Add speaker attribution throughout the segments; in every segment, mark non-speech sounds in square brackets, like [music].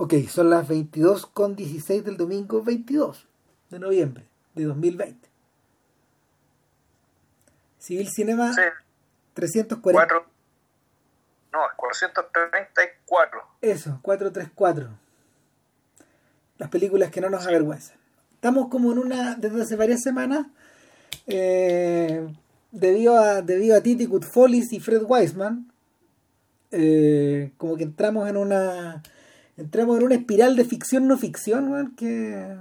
Speaker 1: Ok, son las 22 con 16 del domingo 22 de noviembre de 2020. Civil Cinema
Speaker 2: Sí,
Speaker 1: 340.
Speaker 2: cuatro. No, 434.
Speaker 1: Eso, 434. Las películas que no nos avergüenzan. Estamos como en una, desde hace varias semanas, eh, debido a debido a Titi Kutfolis y Fred Weisman, eh, como que entramos en una entramos en una espiral de ficción no ficción weón, que,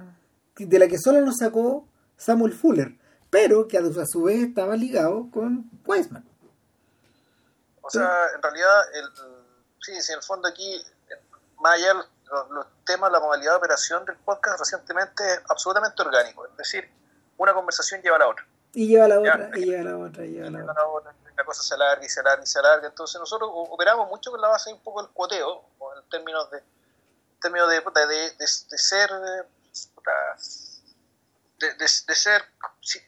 Speaker 1: que- de la que solo nos sacó Samuel Fuller, pero que a, a su vez estaba ligado con Weisman.
Speaker 2: O sea, en realidad, el, sí, sí, en el fondo aquí, más allá de los, los- temas, la modalidad de operación del podcast recientemente es absolutamente orgánico. Es decir, una conversación lleva a la otra.
Speaker 1: Y lleva la
Speaker 2: Ya.
Speaker 1: otra, y lleva la otra, y lleva la
Speaker 2: a
Speaker 1: otra.
Speaker 2: la otra. La cosa se alarga y se alarga y se alarga. Entonces nosotros operamos mucho con la base de un poco del cuoteo, en términos de términos de, de, de- de ser de, de- de ser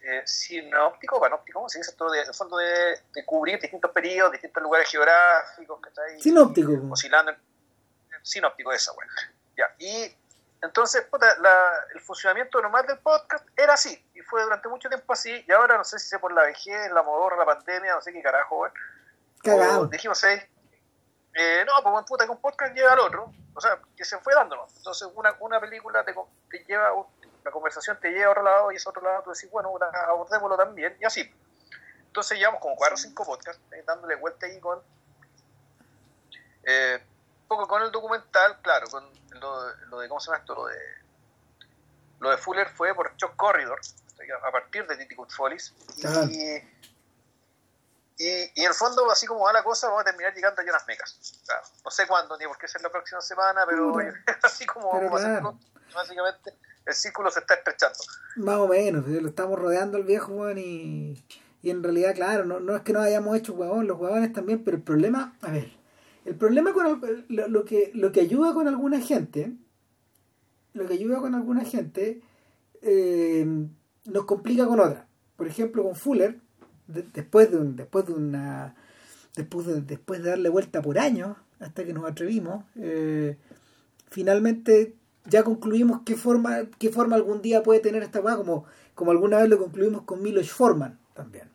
Speaker 2: eh, sinóptico panóptico, ¿cómo se dice esto? De, fondo de, de cubrir distintos periodos, distintos lugares geográficos, ¿cachai?
Speaker 1: Sinóptico.
Speaker 2: Y oscilando en, en sinóptico esa. Ya, y entonces, puta, la- el funcionamiento normal del podcast era así, y fue durante mucho tiempo así, y ahora no sé si sea por la vejez, la modorra, la pandemia, no sé qué carajo, weón. O
Speaker 1: Cagado.
Speaker 2: dijimos, ¿eh? Eh, no, pues buen puta que un podcast lleva al otro, o sea, que se fue dándonos. Entonces, una, una película te, te lleva, la conversación te lleva a otro lado y ese otro lado tú decís, bueno, una- abordémoslo también, y así. Entonces, llevamos como cuatro o cinco podcasts eh, dándole vuelta ahí con. Eh, un poco con el documental, claro, con lo, lo de, ¿cómo se llama esto? Lo de, lo de Fuller fue por Shock Corridor, a partir de Titi Follies. Y, y, y en el fondo, así como va la cosa, vamos a terminar llegando a Jonas Mecas. Claro, no sé cuándo, ni por qué ser la próxima semana, pero
Speaker 1: Puta. [laughs]
Speaker 2: así como
Speaker 1: Pero
Speaker 2: vamos a hacer
Speaker 1: claro.
Speaker 2: básicamente el círculo se está estrechando.
Speaker 1: Más o menos, eh, lo estamos rodeando al viejo, weón, y, y en realidad, claro, no, no es que no hayamos hecho huevón, los huevones también, pero el problema, a ver, el problema con lo, lo que, lo que ayuda con alguna gente, lo que ayuda con alguna gente, eh, nos complica con otra. Por ejemplo, con Fuller, de- después de un, después de una después de, después de darle vuelta por años, hasta que nos atrevimos, eh, finalmente ya concluimos qué forma, qué forma algún día puede tener esta weá, como, como alguna vez lo concluimos con Milos Forman también.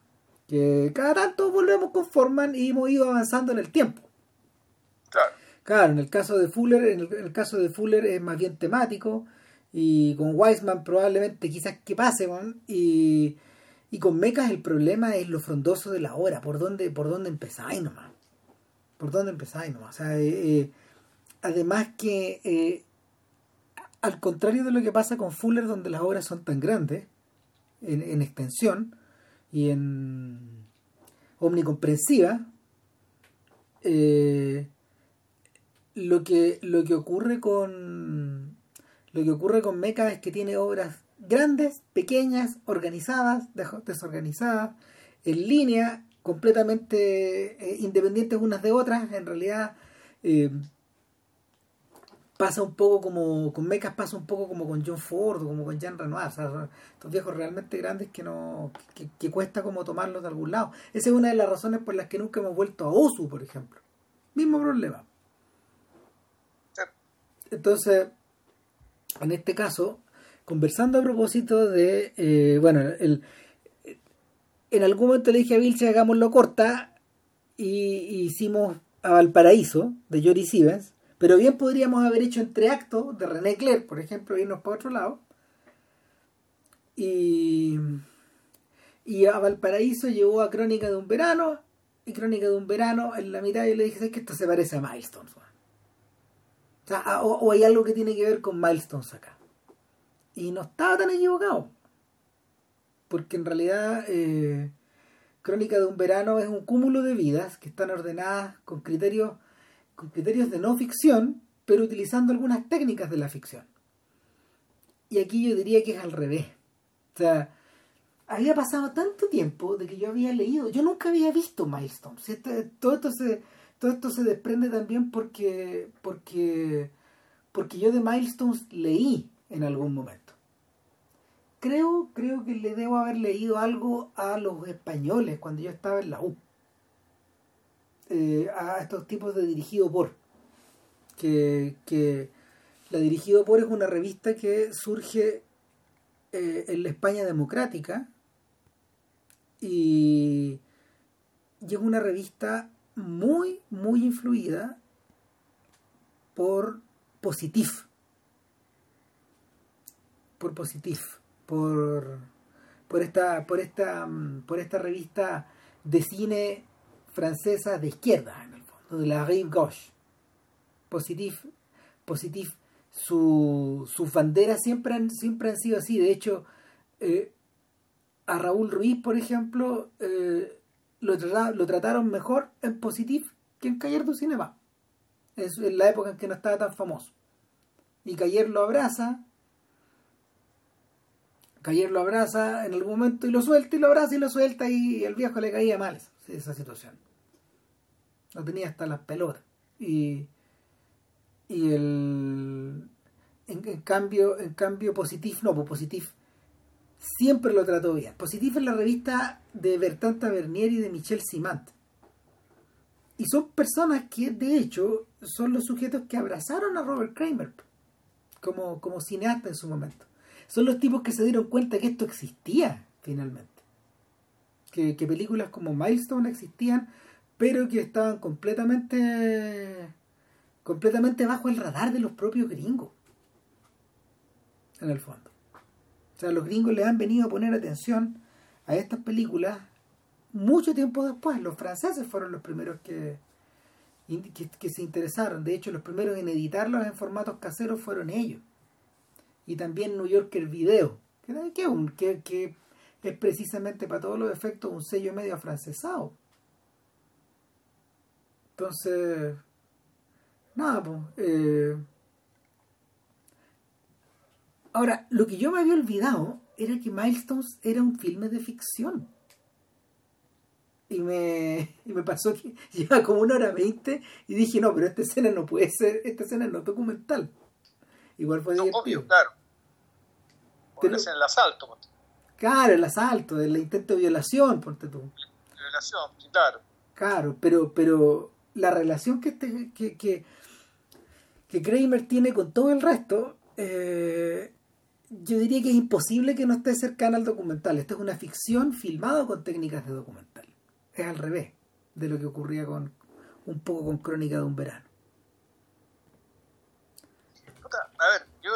Speaker 1: Que cada tanto volvemos con Forman y hemos ido avanzando en el tiempo.
Speaker 2: Claro.
Speaker 1: Claro, en el caso de Fuller, en el, en el caso de Fuller es más bien temático y con Weisman probablemente quizás que pase, y, y con Mecas el problema es lo frondoso de la hora, por dónde, por dónde empezáis nomás. Por dónde empezáis nomás. O sea, eh, eh, además que eh, al contrario de lo que pasa con Fuller, donde las obras son tan grandes en, en extensión y en omnicomprensiva, lo que lo que ocurre con lo que ocurre con Mecha es que tiene obras grandes, pequeñas, organizadas, desorganizadas, en línea, completamente eh, independientes unas de otras. En realidad eh, pasa un poco como con Mechas pasa un poco como con John Ford como con Jean Renoir, o sea, son estos viejos realmente grandes que no que, que cuesta como tomarlos de algún lado. Esa es una de las razones por las que nunca hemos vuelto a Osu, por ejemplo. Mismo problema. Entonces, en este caso, conversando a propósito de, eh, bueno, el, en algún momento le dije a Vilche, hagámoslo corta, y, hicimos a Valparaíso, de Jory Stevens, pero bien podríamos haber hecho entre actos de René Clair, por ejemplo, irnos para otro lado. Y, y a Valparaíso llevó a Crónica de un verano, y Crónica de un verano, en la mitad yo le dije, ¿sabes que esto se parece a Milestones? weón?". O, sea, o hay algo que tiene que ver con Milestones acá. Y no estaba tan equivocado. Porque en realidad eh, Crónica de un verano es un cúmulo de vidas que están ordenadas con criterios, con criterios de no ficción, pero utilizando algunas técnicas de la ficción. Y aquí yo diría que es al revés. O sea, había pasado tanto tiempo de que yo había leído, yo nunca había visto Milestones. Este- todo esto se todo esto se desprende también porque porque porque yo de Milestones leí en algún momento. Creo creo que le debo haber leído algo a los españoles cuando yo estaba en la U. Eh, a estos tipos de dirigido por que, La dirigido por es una revista que surge eh, en la España democrática y, y es una revista muy, muy influida por Positif. Por Positif. Por, por, esta, por, esta, mm, por esta revista de cine francesa de izquierda, en el fondo, de la Rive Gauche. Positif, Positif su, sus banderas siempre han, siempre han sido así. De hecho, eh, a Raúl Ruiz, por ejemplo, eh, lo, trataron mejor en Positif que en Cayer du Cinema. En la época en que no estaba tan famoso. Y Cayer lo abraza. Cayer lo abraza en algún momento y lo suelta y lo abraza y lo suelta y el viejo le caía mal esa situación. No tenía hasta las pelotas. Y y el en, cambio en cambio Positif no pues Positif siempre lo trató bien Positif es la revista de Bertrand Tavernier y de Michel Simant y son personas que de hecho son los sujetos que abrazaron a Robert Kramer como, como cineasta en su momento son los tipos que se dieron cuenta que esto existía finalmente que, que películas como Milestone existían pero que estaban completamente completamente bajo el radar de los propios gringos. En el fondo. O sea, los gringos le han venido a poner atención a estas películas mucho tiempo después. Los franceses fueron los primeros que, que, se interesaron. De hecho, los primeros en editarlos en formatos caseros fueron ellos. Y también New Yorker Video, que, un, que, es precisamente para todos los efectos un sello medio afrancesado. Entonces, Nada, pues. Ahora, lo que yo me había olvidado era que Milestones era un filme de ficción. Y me, y me pasó que [laughs] lleva como una hora veinte y dije, no, pero esta escena no puede ser, esta escena no es documental. Igual fue
Speaker 2: no, obvio, claro. Porque es el asalto.
Speaker 1: Claro, el asalto, el intento de violación, ponte tú.
Speaker 2: Violación, claro.
Speaker 1: Claro, pero, pero la relación que, este, que, que, que Kramer tiene con todo el resto, eh, yo diría que es imposible que no esté cercana al documental. Esta es una ficción filmada con técnicas de documental. Es al revés de lo que ocurría con un poco con Crónica de un verano.
Speaker 2: A ver, yo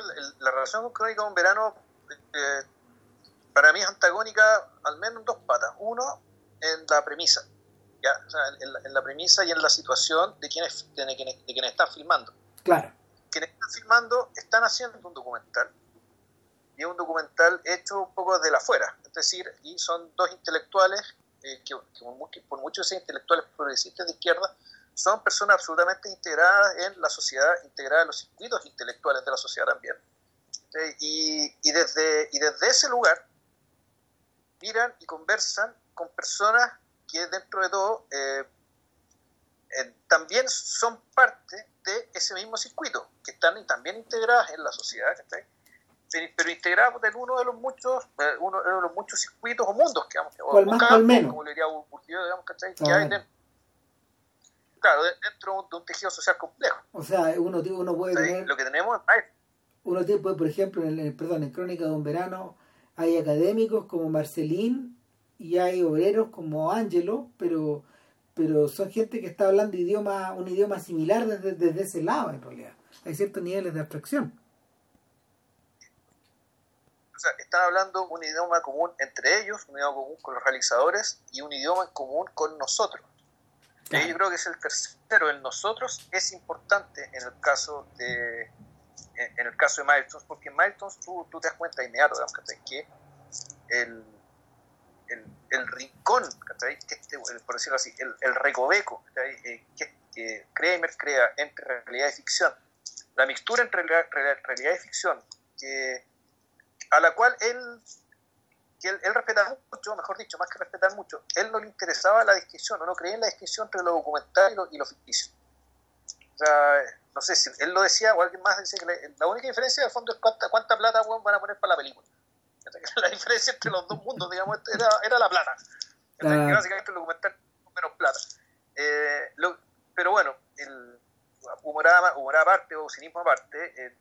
Speaker 2: la relación con Crónica de un verano eh, para mí es antagónica al menos en dos patas. Uno, en la premisa. ¿ya? en, la, premisa y en la situación de quienes, de quienes, de quienes están filmando.
Speaker 1: Claro.
Speaker 2: Quienes están filmando están haciendo un documental y es un documental hecho un poco de la afuera, es decir, y son dos intelectuales eh, que, por muchos de intelectuales progresistas de izquierda son personas absolutamente integradas en la sociedad, integradas en los circuitos intelectuales de la sociedad también. Y, y, desde, y desde ese lugar miran y conversan con personas que dentro de todo eh, eh, también son parte de ese mismo circuito, que están también integradas en la sociedad, pero integradas en uno de los muchos eh, uno de los muchos circuitos o mundos que vamos
Speaker 1: o, más, menos.
Speaker 2: como le diría Bourdieu, digamos, que hay dentro, claro, dentro de un tejido social complejo.
Speaker 1: O sea, uno, uno puede tener...
Speaker 2: Lo que tenemos
Speaker 1: Uno tiene, por ejemplo, en, el, perdón, en Crónica de un Verano hay académicos como Marcelín y hay obreros como Angelo, pero pero son gente que está hablando idioma, un idioma similar desde, desde ese lado en realidad. Hay ciertos niveles de abstracción.
Speaker 2: O sea, están hablando un idioma común entre ellos, un idioma común con los realizadores y un idioma común con nosotros. Y yo creo que es el tercero, el nosotros es importante en el caso de en el caso de Milestones, porque en Milestones tú, tú te das cuenta inmediato, que el el, el rincón, que este, por decirlo así, el, el recoveco eh, que, que, Kramer crea entre realidad y ficción, la mixtura entre realidad, y ficción, que, a la cual él, él, respetaba mucho, mejor dicho, más que respetar mucho, él no le interesaba la distinción, no, creía en la distinción entre lo documental y lo ficticio. O sea, no sé si él lo decía o alguien más decía que la, única diferencia de fondo es cuánta, cuánta plata van a poner para la película. [laughs] La diferencia entre los dos mundos, digamos, era, era la plata. [laughs] La... Básicamente el documental con menos plata. Eh, lo, pero bueno, el humor, aparte o cinismo aparte, eh,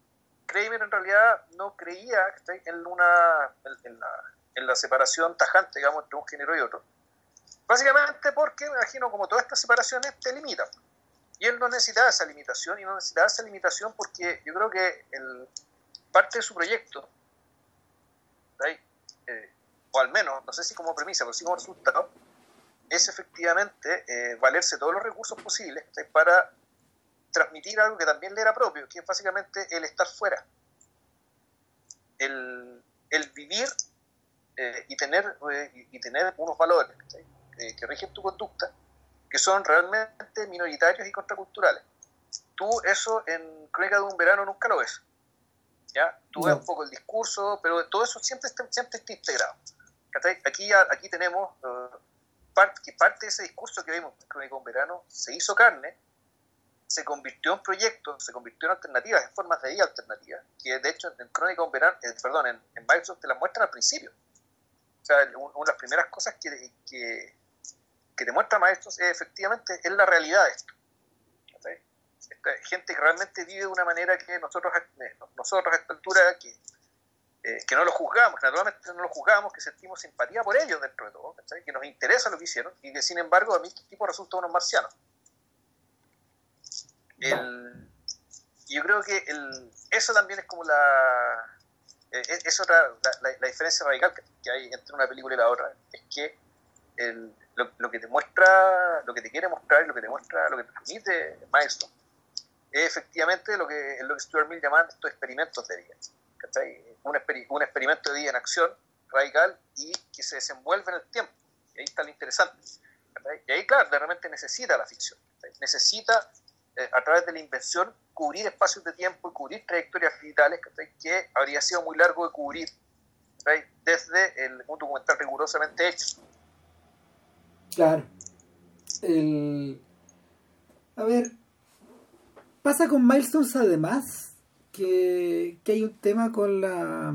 Speaker 2: Kramer en realidad no creía en, una, en, la, en la separación tajante, digamos, entre un género y otro. Básicamente porque, me imagino, como todas estas separaciones te limitan. Y él no necesitaba esa limitación, y no necesitaba esa limitación porque yo creo que el, parte de su proyecto, eh, o al menos, no sé si como premisa, pero sí como resultado, es efectivamente eh, valerse todos los recursos posibles para transmitir algo que también le era propio, que es básicamente el estar fuera, el, el vivir eh, y, tener, y tener unos valores que rigen tu conducta que son realmente minoritarios y contraculturales. Tú eso en Crónica de un Verano nunca lo ves. ¿ya? Tú ves un poco el discurso, pero todo eso siempre está, siempre está integrado. Aquí, aquí tenemos uh, parte, que parte de ese discurso que vimos en Crónica de un Verano se hizo carne, se convirtió en proyectos, se convirtió en alternativas, en formas de vida alternativas, que de hecho en Crónica de un Verano, eh, perdón, en, en te las muestran al principio. O sea, una de las primeras cosas que, que que te muestra Maestros es efectivamente es la realidad de esto. gente que realmente vive de una manera que nosotros, eh, nosotros a esta altura, que, eh, que no lo juzgamos, naturalmente no lo juzgamos, que sentimos simpatía por ellos dentro de todo, que nos interesa lo que hicieron y que sin embargo a mí este tipo resulta unos marcianos. El, yo creo que el, eso también es como la, eh, es, otra, la, la, diferencia radical que hay entre una película y la otra, es que el, lo, que te muestra, lo que te quiere mostrar y lo que te muestra, lo que te transmite Maestro, es efectivamente lo que, lo que Stuart Mill llama estos experimentos de vida. Un, un, experimento de vida en acción radical y que se desenvuelve en el tiempo. Y ahí está lo interesante. Y ahí, claro, de repente necesita la ficción. Necesita, eh, a través de la invención, cubrir espacios de tiempo y cubrir trayectorias vitales que habría sido muy largo de cubrir desde el, un documental rigurosamente hecho.
Speaker 1: Claro. El... A ver, pasa con Milestones además que, que hay un tema con la...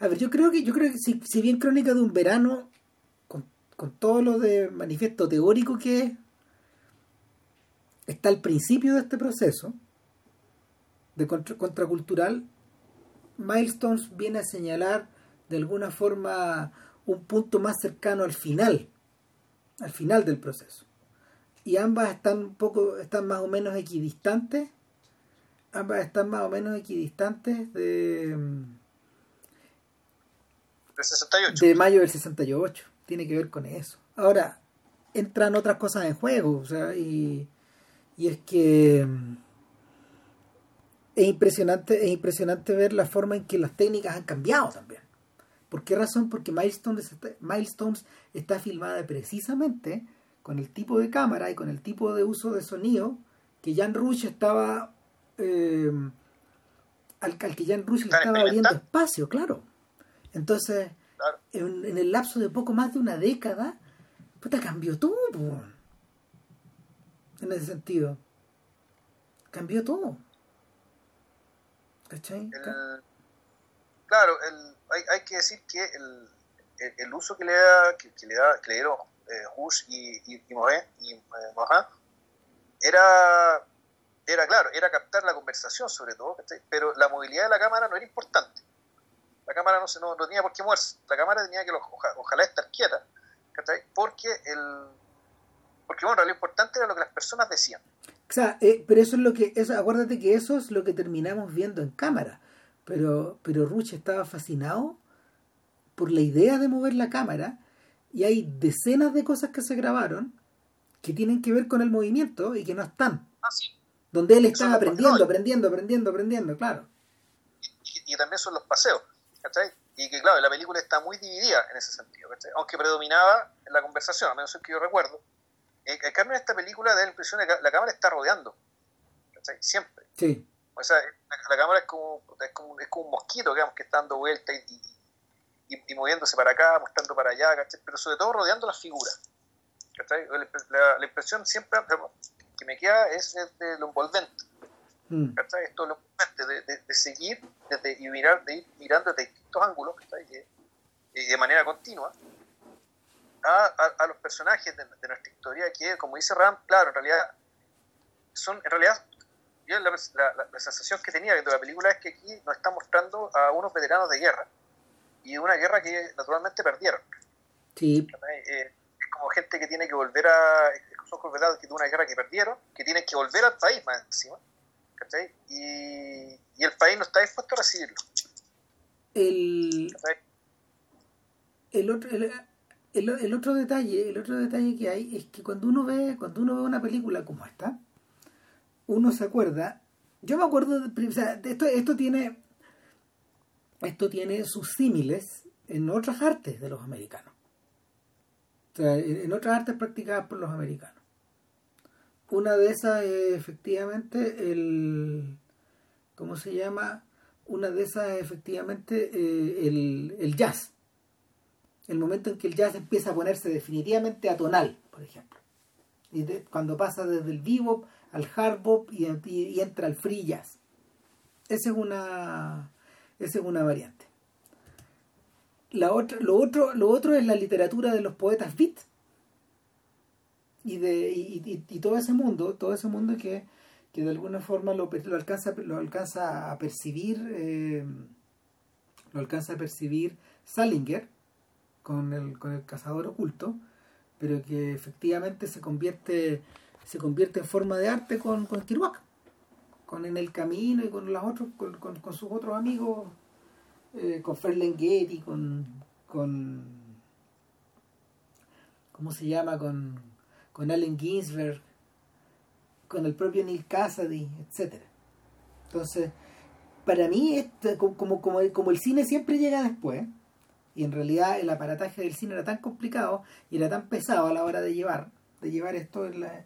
Speaker 1: A ver, yo creo que, yo creo que si, si bien Crónica de un Verano, con, con todo lo de manifiesto teórico que está al principio de este proceso de contracultural, Milestones viene a señalar de alguna forma un punto más cercano al final, al final del proceso. Y ambas están un poco, están más o menos equidistantes, ambas están más o menos equidistantes de, de mayo del 68. Tiene que ver con eso. Ahora, entran otras cosas en juego, o sea, y, y es que es impresionante, es impresionante ver la forma en que las técnicas han cambiado también. ¿Por qué razón? Porque Milestones está, Milestones está filmada precisamente con el tipo de cámara y con el tipo de uso de sonido que Jan Rush estaba eh, al, que Jan Rush le estaba abriendo espacio, claro. Entonces, En, el lapso de poco más de una década, puta, cambió todo. En ese sentido. Cambió todo.
Speaker 2: ¿Cachai? Claro, el, hay, hay que decir que el, el, uso que le, da, que, le, da, que le dieron eh, Hush y, y, y, y eh, era, era, claro, era captar la conversación sobre todo, pero la movilidad de la cámara no era importante. La cámara no, se, no, tenía por qué moverse, la cámara tenía que ojalá, estar quieta, porque el porque bueno, lo importante era lo que las personas decían.
Speaker 1: O sea, eh, pero eso es lo que, eso, acuérdate que eso es lo que terminamos viendo en cámara. Pero, pero Ruch estaba fascinado por la idea de mover la cámara y hay decenas de cosas que se grabaron que tienen que ver con el movimiento y que no están.
Speaker 2: Ah,
Speaker 1: Donde él estaba aprendiendo, aprendiendo, aprendiendo, aprendiendo, claro.
Speaker 2: Y, también son los paseos, ¿cachai? Y que claro, la película está muy dividida en ese sentido, ¿cachai? Aunque predominaba en la conversación, a menos que yo recuerdo. En cambio, en esta película da la impresión de que la cámara está rodeando, ¿cachai? Siempre.
Speaker 1: Sí.
Speaker 2: O sea, la, cámara es como, es como, es como un mosquito, digamos, que está dando vuelta y, y, moviéndose para acá, mostrando para allá, ¿cachai? pero sobre todo rodeando las figuras. La, la, impresión siempre que me queda es de lo envolvente. Mm. Esto lo de, de, de, seguir desde, y mirar, de ir mirando desde distintos ángulos y de manera continua a, a, los personajes de, nuestra historia que, como dice Ram, claro, en realidad son en realidad yo la, la, sensación que tenía viendo la película es que aquí nos está mostrando a unos veteranos de guerra y una guerra que naturalmente perdieron.
Speaker 1: Sí.
Speaker 2: Eh, es como gente que tiene que volver a. Son veteranos que de una guerra que perdieron, que tienen que volver al país más encima. Y, y el país no está dispuesto a recibirlo.
Speaker 1: El, el otro, el, el, otro detalle, el otro detalle que hay es que cuando uno ve, cuando uno ve una película como esta, uno se acuerda, yo me acuerdo, de, esto, esto tiene, esto tiene sus símiles en otras artes de los americanos. En otras artes practicadas por los americanos. Una de esas es efectivamente el, ¿cómo se llama? Una de esas es efectivamente eh, el, el jazz el momento en que el jazz empieza a ponerse definitivamente atonal, por ejemplo. Y cuando pasa desde el bebop al hard bop y, entra al free jazz. Esa es una, esa es una variante. La otra, lo, otro, lo otro es la literatura de los poetas beat. Y, de, y, todo ese mundo, todo ese mundo que, que de alguna forma lo, lo, alcanza, lo alcanza a percibir, eh, lo alcanza a percibir Salinger, con el, con el cazador oculto, pero que efectivamente se convierte, se convierte en forma de arte con, con Kiruak, con En el Camino y con, los otros, con, con, sus otros amigos, eh, con Ferlinghetti, con, con ¿cómo se llama? con, con Allen Ginsberg, con el propio Neil Cassidy, etcétera. Entonces, para mí, como, como, como el cine siempre llega después, y en realidad el aparataje del cine era tan complicado y era tan pesado a la hora de llevar de llevar esto en la,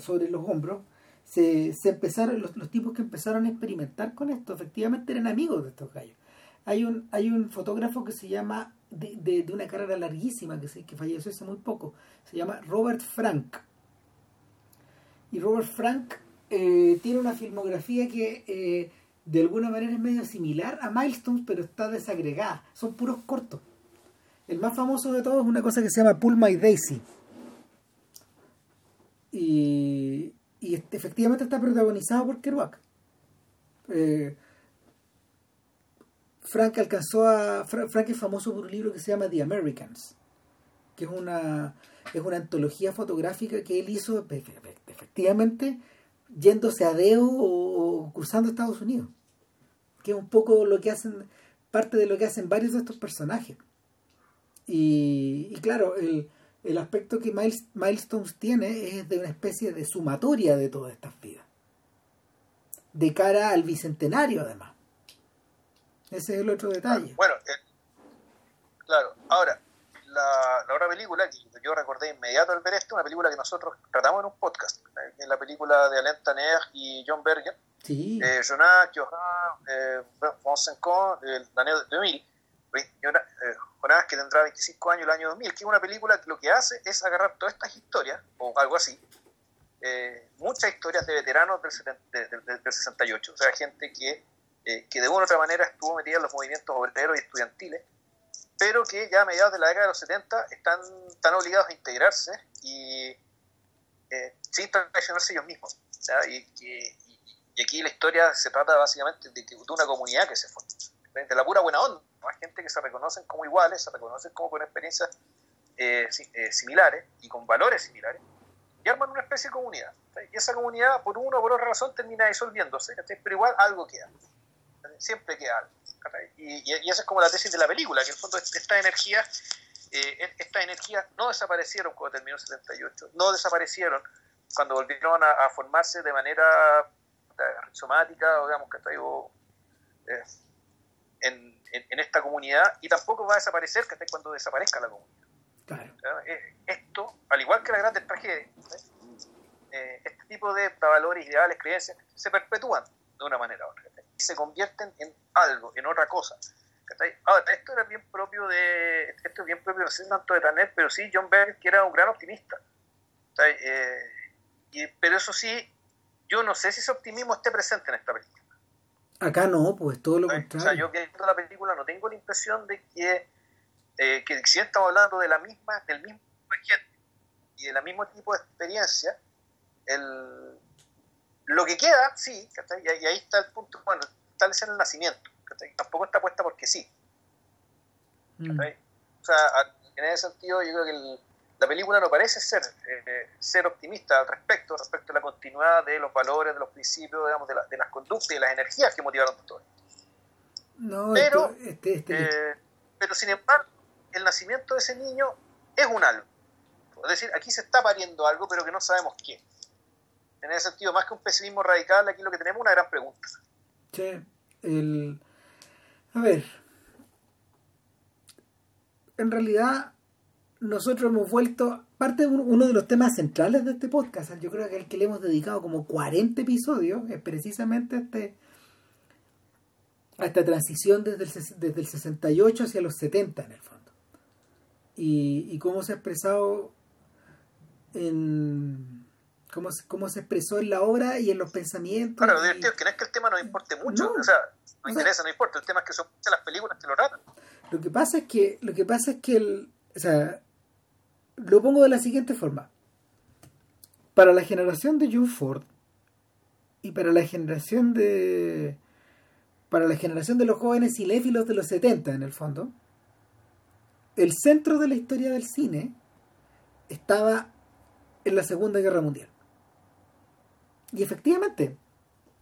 Speaker 1: sobre los hombros se, empezaron los, los, tipos que empezaron a experimentar con esto efectivamente eran amigos de estos gallos hay un hay un fotógrafo que se llama de, de, una carrera larguísima que, se, que falleció hace muy poco se llama Robert Frank y Robert Frank eh, tiene una filmografía que eh, de alguna manera es medio similar a Milestones, pero está desagregada. Son puros cortos. El más famoso de todos es una cosa que se llama Pull My Daisy. Y, y efectivamente está protagonizado por Kerouac. Eh, Frank alcanzó a. Frank es famoso por un libro que se llama The Americans, que es una, es una antología fotográfica que él hizo efectivamente yéndose a Deo o, cruzando Estados Unidos. Que es un poco lo que hacen, parte de lo que hacen varios de estos personajes. Y, claro, el, el, aspecto que Milestones tiene es de una especie de sumatoria de todas estas vidas. De cara al bicentenario, además. Ese es el otro detalle.
Speaker 2: Bueno, eh, claro, ahora, la, la, otra película que yo recordé inmediato al ver esto, una película que nosotros tratamos en un podcast, eh, es la película de Alain Tanner y John Berger,
Speaker 1: sí.
Speaker 2: eh, Jonas, Johan, eh, el año 2000, Que tendrá 25 años el año 2000, que es una película que lo que hace es agarrar todas estas historias, o algo así, eh, muchas historias de veteranos del, del, 68, o sea, gente que, que de una u otra manera estuvo metida en los movimientos obreros y estudiantiles, pero que ya a mediados de la década de los 70 están, tan obligados a integrarse y eh, sin traicionarse ellos mismos. Y, y, aquí la historia se trata básicamente de, de una comunidad que se forma, de la pura buena onda, gente que se reconocen como iguales, se reconocen como con experiencias eh, eh, similares y con valores similares, y arman una especie de comunidad. Y esa comunidad, por una o por otra razón, termina disolviéndose, pero igual algo queda. Siempre queda algo. Y, esa es como la tesis de la película, que en el fondo estas energías, eh, estas energías no desaparecieron cuando terminó el 78, no desaparecieron cuando volvieron a, formarse de manera rizomática, o digamos que está eh, en, en, esta comunidad, y tampoco va a desaparecer cuando desaparezca la comunidad. Eh, esto, al igual que las grandes tragedias, este tipo de valores, ideales, creencias, se perpetúan de una manera u otra y se convierten en algo, en otra cosa. Ahora, esto era bien propio de, esto es bien propio, no sé tanto de Tanner, pero sí John Berg, que era un gran optimista. Eh, y, pero eso sí, yo no sé si ese optimismo esté presente en esta película.
Speaker 1: Acá no, pues todo lo contrario.
Speaker 2: O sea, yo viendo la película no tengo la impresión de que, eh, que si estamos hablando de la misma, del mismo gente y del mismo tipo de experiencia, el, Lo que queda, sí, y ahí está el punto, bueno, tal es el nacimiento, tampoco está puesta porque sí. Mm. O sea, en ese sentido yo creo que la película no parece ser, eh, ser optimista al respecto, respecto a la continuidad de los valores, de los principios, digamos, de, de las conductas y las energías que motivaron todo esto. No, pero, este, este, eh, pero sin embargo, el nacimiento de ese niño es un algo. Es decir, aquí se está pariendo algo, pero que no sabemos qué. En ese sentido, más que un pesimismo radical, aquí lo que tenemos es una gran pregunta.
Speaker 1: Sí, el... A ver, en realidad nosotros hemos vuelto, parte de uno de los temas centrales de este podcast, yo creo que el que le hemos dedicado como 40 episodios, es precisamente este, a esta transición desde el, desde el 68 hacia los 70 en el fondo. Y, y cómo se ha expresado en... Cómo, cómo se expresó en la obra y en los pensamientos.
Speaker 2: Claro, lo divertido que no es que el tema no importe mucho, o sea, no interesa, no importa, el tema es que son las películas que lo tratan.
Speaker 1: Lo que pasa es que, lo que pasa es que el, o sea, lo pongo de la siguiente forma. Para la generación de John Ford y para la generación de para la generación de los jóvenes cinéfilos de los 70 en el fondo, el centro de la historia del cine estaba en la Segunda Guerra Mundial. Y efectivamente,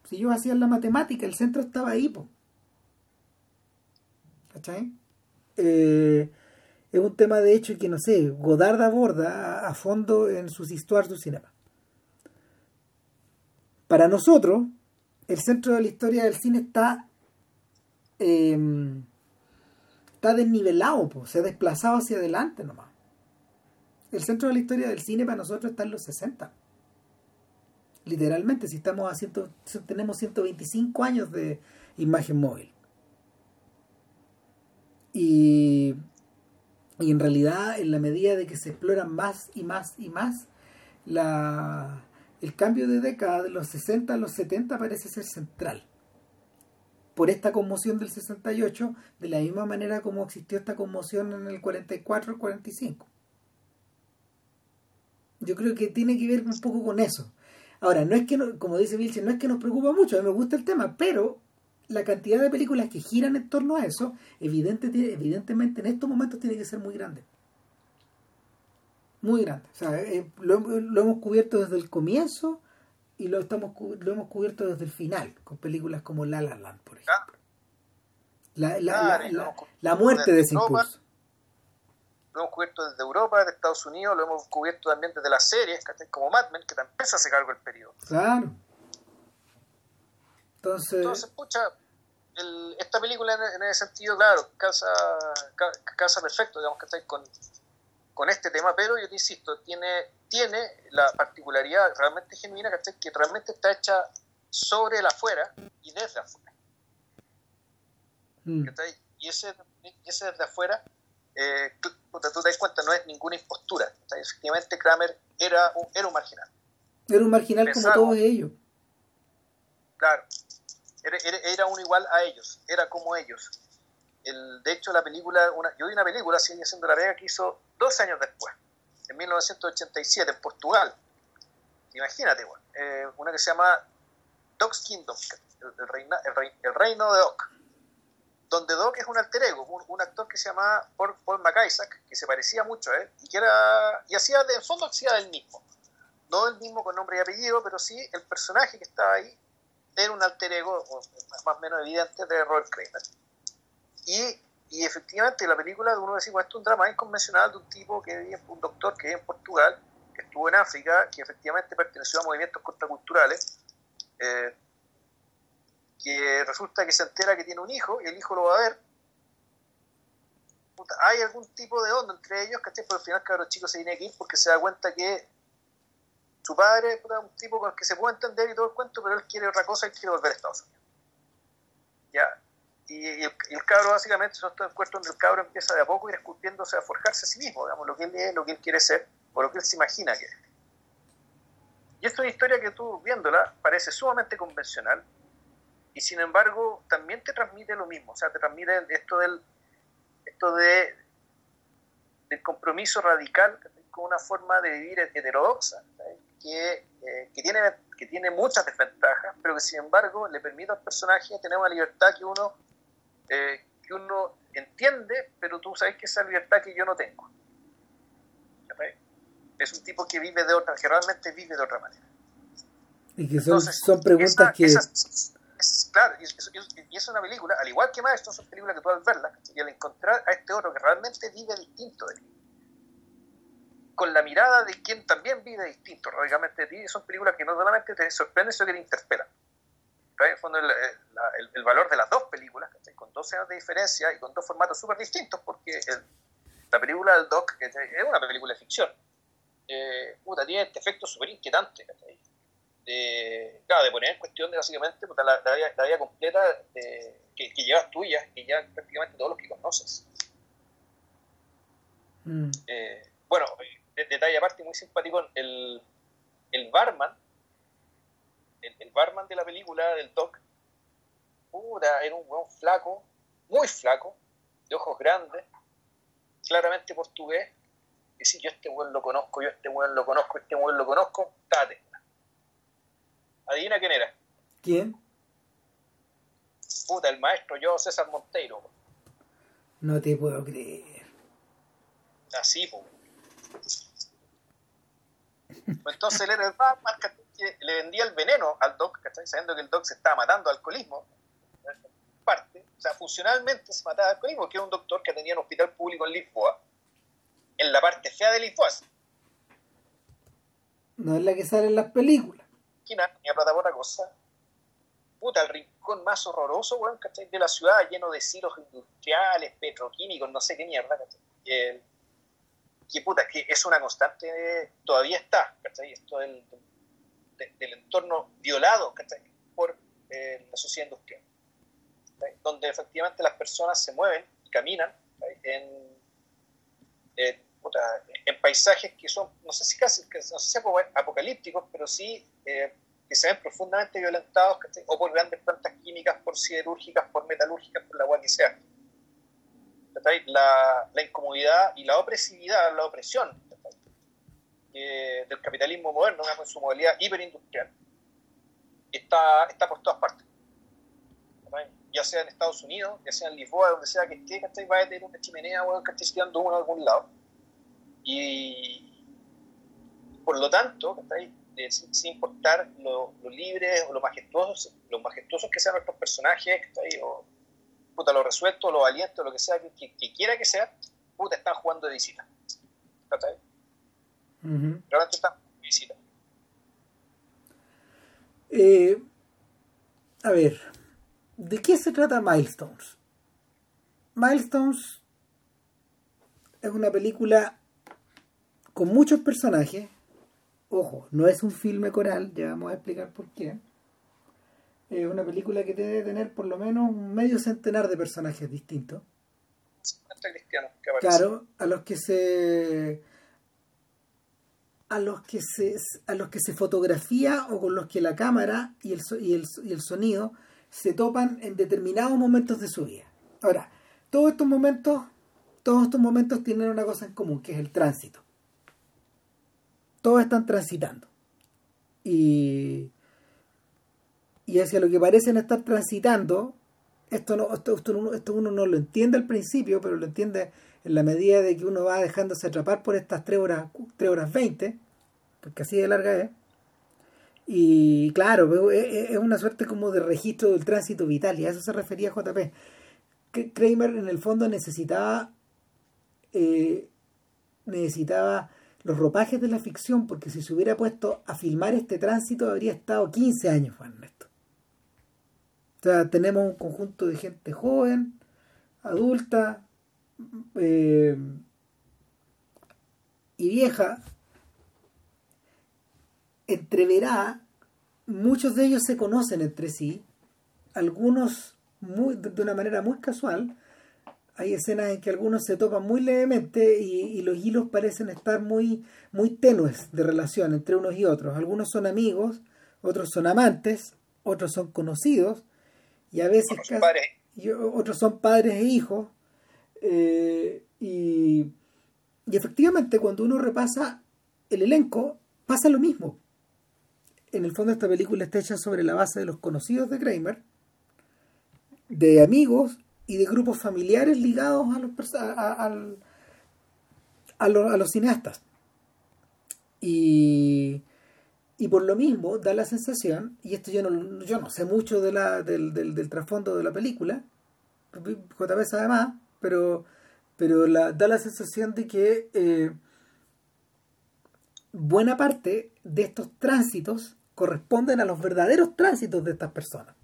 Speaker 1: si yo hacía la matemática, el centro estaba ahí. ¿Cachai? Eh, es un tema de hecho que no sé, Godard aborda a, fondo en sus historias du cinema. Para nosotros, el centro de la historia del cine está em, está desnivelado, se ha desplazado hacia adelante nomás. El centro de la historia del cine para nosotros está en los 60. Literalmente, si estamos haciendo, tenemos 125 años de imagen móvil. Y y en realidad, en la medida de que se exploran más y más y más, la, el cambio de década de los 60 a los 70 parece ser central. Por esta conmoción del 68, de la misma manera como existió esta conmoción en el 44 45. Yo creo que tiene que ver un poco con eso. Ahora, no es que, como dice Vilche, no es que nos preocupa mucho, a mí me gusta el tema, pero la cantidad de películas que giran en torno a eso, evidente, evidentemente en estos momentos tiene que ser muy grande. Muy grande. O sea, eh, lo, hemos cubierto desde el comienzo y lo, estamos, lo hemos cubierto desde el final, con películas como La La Land, por ejemplo. La, la, muerte de ese impulso.
Speaker 2: Lo hemos cubierto desde Europa, desde Estados Unidos, lo hemos cubierto también desde las series, como Mad Men, que también se hace cargo el periodo.
Speaker 1: Claro.
Speaker 2: Entonces, pucha, esta película en, ese sentido, claro, casa, casa perfecto, digamos que estáis con, con este tema, pero yo te insisto, tiene, tiene la particularidad realmente genuina, Que realmente está hecha sobre el afuera y desde afuera. Mm. Y ese, ese desde afuera, eh, tú, te das cuenta, no es ninguna impostura. Efectivamente, Kramer era un, era un marginal.
Speaker 1: Era un marginal como todos ellos.
Speaker 2: Claro, era, era, uno igual a ellos, era como ellos. El, de hecho, la película, una, yo vi una película, sigue haciendo la Vega, que hizo dos años después, en 1987, en Portugal. Imagínate, eh, una que se llama Doc's Kingdom, el, reino de Doc, donde Doc es un alter ego, un, actor que se llama Paul, Paul que se parecía mucho a él, y era, y hacía, de, en fondo hacía del mismo. No el mismo con nombre y apellido, pero sí el personaje que estaba ahí era un alter ego más o menos evidente de Robert Kramer. Y, y efectivamente la película uno decía, esto es un drama inconvencional de un tipo que vive, un doctor que vive en Portugal, que estuvo en África, que efectivamente perteneció a movimientos contraculturales, eh, que resulta que se entera que tiene un hijo y el hijo lo va a ver. hay algún tipo de onda entre ellos, que Pero al final, cada chico se tiene que ir porque se da cuenta que su padre es un tipo con el que se puede entender y todo el cuento, pero él quiere otra cosa, y quiere volver a Estados Unidos. ¿Ya? Y, el, cabro básicamente son estos encuentros donde el cabro empieza de a poco a ir esculpiéndose a forjarse a sí mismo, digamos, lo que él es, lo que él quiere ser, o lo que él se imagina que es. Y esta es una historia que tú viéndola parece sumamente convencional, y sin embargo también te transmite lo mismo, o sea, te transmite esto del, esto de, del compromiso radical con una forma de vivir heterodoxa, que, eh, que tiene que tiene muchas desventajas, pero que sin embargo le permite al personaje tener una libertad que uno, eh, que uno entiende, pero tú sabes que esa libertad que yo no tengo. Es un tipo que vive de otra, que realmente vive de otra manera.
Speaker 1: Y que son, son preguntas que...
Speaker 2: claro, y es, una película, al igual que Maestro, son películas que tú al verla y al encontrar a este otro que realmente vive distinto de él, con la mirada de quien también vive distinto radicalmente de ti, son películas que no solamente te sorprenden, sino que te interpelan. el, el, valor de las dos películas, con dos años de diferencia y con dos formatos súper distintos, porque la película del Doc, que es una película de ficción, eh, puta, tiene este efecto súper inquietante, de, claro, de poner en cuestión de básicamente la, la, vida, completa que, que, llevas tuya, que ya prácticamente todos los que conoces. Mm. Eh, bueno, de, detalle aparte muy simpático, el, el barman, el, el, barman de la película del Doc, puta, era un buen flaco, muy flaco, de ojos grandes, claramente portugués, y si yo este buen lo conozco, yo este buen lo conozco, este buen lo conozco, tate. Adivina quién era.
Speaker 1: ¿Quién?
Speaker 2: Puta, el maestro yo, César Monteiro.
Speaker 1: No te puedo creer.
Speaker 2: Así, pues. [laughs] Entonces él era el Batman que le vendía el veneno al Doc, ¿cachai? sabiendo que el Doc se estaba matando al alcoholismo. Parte, o sea, funcionalmente se mataba al alcoholismo, que era un doctor que tenía un hospital público en Lisboa, en la parte fea de Lisboa.
Speaker 1: No es la que sale en las películas
Speaker 2: esquina, tenía plata por otra cosa. Puta, el rincón más horroroso, weón, ¿cachai? De la ciudad, lleno de silos industriales, petroquímicos, no sé qué mierda, ¿cachai? Y que puta, que es una constante, todavía está, ¿cachai? Esto del, del entorno violado, ¿cachai? Por eh, la sociedad industrial. Donde efectivamente las personas se mueven caminan en, eh, en paisajes que son, no sé si casi, no sé si apocalípticos, pero sí eh, que se ven profundamente violentados, o por grandes plantas químicas, por siderúrgicas, por metalúrgicas, por la agua que sea. La, la, incomodidad y la opresividad, la opresión del capitalismo moderno, en su modalidad hiperindustrial, está, está por todas partes. Ya sea en Estados Unidos, ya sea en Lisboa, donde sea que esté, va a tener una chimenea, o que esté estudiando uno algún lado. Y por lo tanto, sin importar lo, libres o lo majestuosos, los majestuosos que sean nuestros personajes, o puta, lo resuelto, lo valiente, lo que sea, que, quiera que sea, puta, están jugando de visita. Realmente están de visita.
Speaker 1: Eh, a ver, ¿de qué se trata Milestones? Milestones es una película con muchos personajes. Ojo, no es un filme coral, ya vamos a explicar por qué. Es una película que debe tener por lo menos un medio centenar de personajes distintos. Claro, a los que se a los que se a los que se fotografía o con los que la cámara y el, y el, y el sonido se topan en determinados momentos de su vida. Ahora, todos estos momentos, todos estos momentos tienen una cosa en común, que es el tránsito todos están transitando. Y, y hacia lo que parecen estar transitando, esto, no, esto, esto, uno no lo entiende al principio, pero lo entiende en la medida de que uno va dejándose atrapar por estas 3 horas, 3 horas 20, porque así de larga es. Y claro, es una suerte como de registro del tránsito vital, y a eso se refería JP. Kramer en el fondo necesitaba eh, necesitaba los ropajes de la ficción, porque si se hubiera puesto a filmar este tránsito habría estado 15 años, Juan Ernesto. O sea, tenemos un conjunto de gente joven, adulta eh, y vieja, entreverá, muchos de ellos se conocen entre sí, algunos muy, de una manera muy casual, hay escenas en que algunos se topan muy levemente y, los hilos parecen estar muy, muy tenues de relación entre unos y otros. Algunos son amigos, otros son amantes, otros son conocidos y a veces otros son padres, e hijos. Eh, y, y efectivamente cuando uno repasa el elenco pasa lo mismo. en el fondo esta película está hecha sobre la base de los conocidos de Kramer, de amigos y de grupos familiares ligados a los, a, a, los, cineastas. Y, y, por lo mismo da la sensación, y esto yo no, yo no sé mucho del, del, trasfondo de la película, JP sabe más, pero, pero da la sensación de que eh, buena parte de estos tránsitos corresponden a los verdaderos tránsitos de estas personas.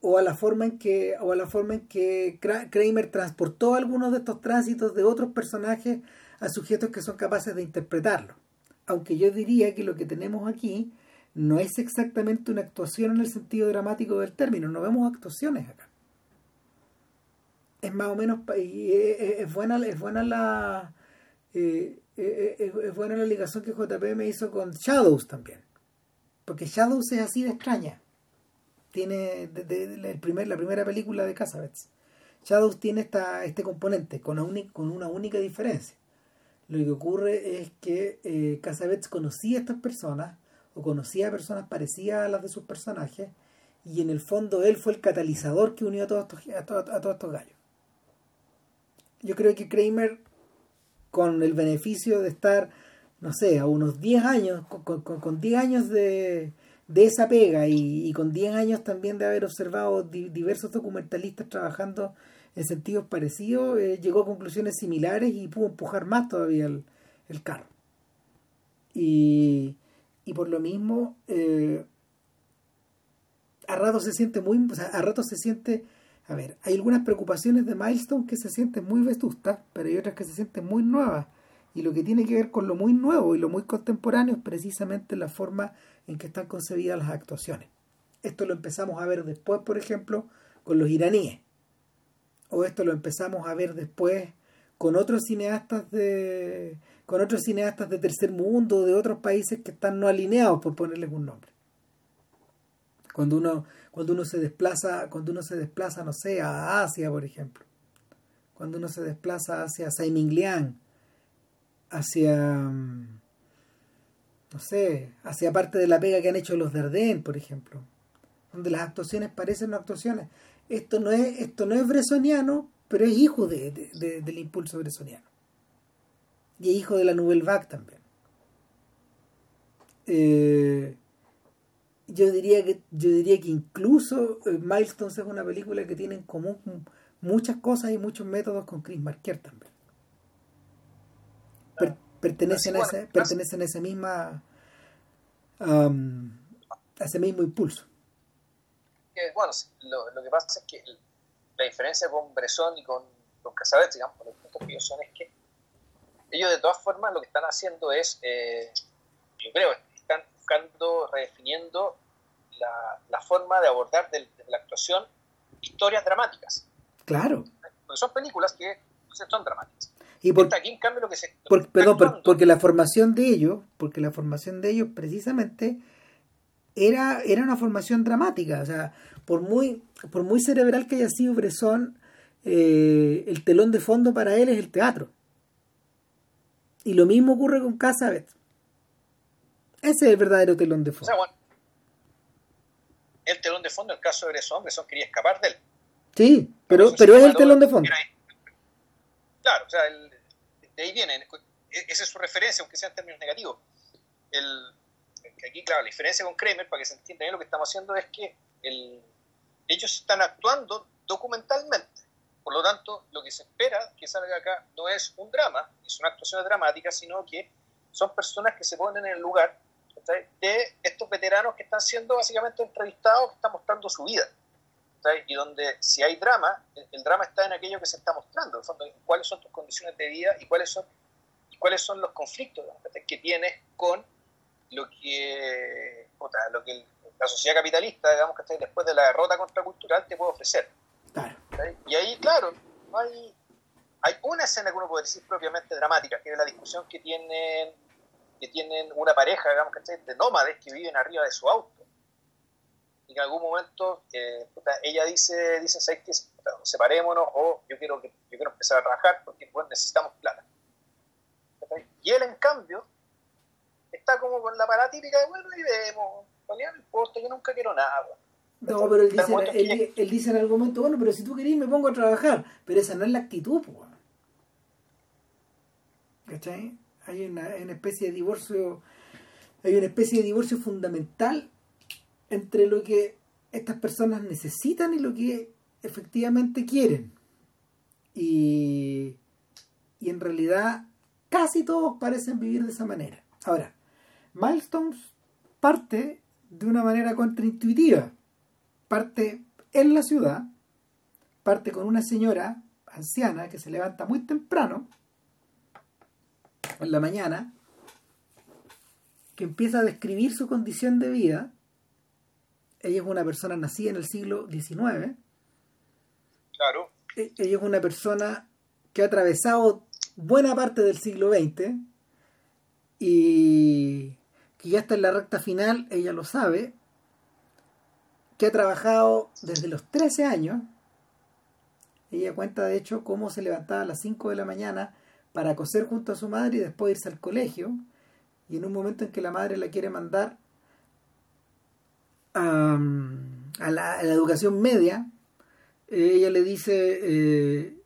Speaker 1: O a la forma en que o a la forma en que Kramer transportó algunos de estos tránsitos de otros personajes a sujetos que son capaces de interpretarlo aunque yo diría que lo que tenemos aquí no es exactamente una actuación en el sentido dramático del término no vemos actuaciones acá es más o menos es buena es buena la eh, eh, es buena la ligación que JP me hizo con Shadows también. Porque Shadows es así de extraña. Tiene el primer, la primera película de Casabets. Shadows tiene esta, este componente con una, con una única diferencia. Lo que ocurre es que eh, conocía a estas personas o conocía a personas parecidas a las de sus personajes y en el fondo él fue el catalizador que unió a todos estos, a todos estos gallos. Yo creo que Kramer con el beneficio de estar, no sé, a unos 10 años, con, con, 10 años de, de esa pega y, con 10 años también de haber observado diversos documentalistas trabajando en sentidos parecidos, eh, llegó a conclusiones similares y pudo empujar más todavía el, carro. Y, y, por lo mismo, eh, a rato se siente muy, o sea, a rato se siente a ver, hay algunas preocupaciones de Milestone que se sienten muy vetustas, pero hay otras que se sienten muy nuevas. Y lo que tiene que ver con lo muy nuevo y lo muy contemporáneo es precisamente la forma en que están concebidas las actuaciones. Esto lo empezamos a ver después, por ejemplo, con los iraníes. O esto lo empezamos a ver después con otros cineastas de con otros cineastas de tercer mundo, de otros países que están no alineados, por ponerles un nombre. Cuando uno cuando uno se desplaza, cuando uno se desplaza, no sé, a Asia, por ejemplo, cuando uno se desplaza hacia Saiming hacia, mm, no sé, hacia parte de la pega que han hecho los Dardenne, por ejemplo, donde las actuaciones parecen no actuaciones. Esto no es, esto no es bresoniano, pero es hijo de, del impulso bresoniano. Y es hijo de la Nouvelle Vague también. Eh, yo diría que yo diría que incluso eh, Milestones es una película que tiene en común muchas cosas y muchos métodos con Chris Marker también pertenecen a ese pertenecen a ese misma a ese mismo impulso
Speaker 2: bueno lo, que pasa es que la diferencia con Bresson y con, con Casabet digamos los puntos que ellos son es que ellos de todas formas lo que están haciendo es eh, yo creo buscando, redefiniendo la, forma de abordar de, la actuación historias dramáticas.
Speaker 1: Claro.
Speaker 2: Porque son películas que son dramáticas.
Speaker 1: Y aquí, en cambio, lo que se. perdón, porque la formación de ellos, porque la formación de ellos precisamente era, era una formación dramática. O sea, por muy, por muy cerebral que haya sido Bresson, eh, el telón de fondo para él es el teatro. Y lo mismo ocurre con Casabet. Ese es el verdadero telón de fondo.
Speaker 2: el telón de fondo, en el caso de Bresson, Bresson quería escapar de él.
Speaker 1: Sí, pero, pero es el telón de fondo.
Speaker 2: Claro, o sea, de ahí viene, e, esa es su referencia, aunque sea en términos negativos. El, aquí, claro, la diferencia con Kramer, para que se entienda bien lo que estamos haciendo, es que el, ellos están actuando documentalmente. Por lo tanto, lo que se espera que salga acá no es un drama, es una actuación dramática, sino que son personas que se ponen en el lugar de estos veteranos que están siendo básicamente entrevistados, que están mostrando su vida. Y donde si hay drama, el, drama está en aquello que se está mostrando, en fondo, cuáles son tus condiciones de vida y cuáles son, cuáles son los conflictos que tienes con lo que, lo que la sociedad capitalista, digamos, que después de la derrota contracultural te puede ofrecer. Y ahí, claro, hay, hay una escena que uno puede decir propiamente dramática, que es la discusión que tienen que tienen una pareja, digamos, de nómades que viven arriba de su auto. Y en algún momento eh, ella dice, dice ¿sabes qué? Separémonos o yo quiero, que, yo quiero empezar a trabajar porque necesitamos plata. Y él, en cambio, está como con la parada típica de, bueno, y vemos, no importa, yo nunca quiero nada.
Speaker 1: No, pero él dice, él, dice en algún momento, bueno, pero si tú querís me pongo a trabajar, pero esa no es la actitud, pues. ¿cachai? Hay una, una especie de divorcio, hay una especie de divorcio fundamental entre lo que estas personas necesitan y lo que efectivamente quieren. Y, y en realidad casi todos parecen vivir de esa manera. Ahora, Milestones parte de una manera contraintuitiva. Parte en la ciudad, parte con una señora anciana que se levanta muy temprano en la mañana, que empieza a describir su condición de vida. Ella es una persona nacida en el siglo XIX.
Speaker 2: Claro.
Speaker 1: E-, ella es una persona que ha atravesado buena parte del siglo XX y que ya está en la recta final, ella lo sabe, que ha trabajado desde los 13 años. Ella cuenta de hecho cómo se levantaba a las 5 de la mañana para coser junto a su madre y después irse al colegio. Y en un momento en que la madre la quiere mandar a, la, educación media, ella le dice, eh,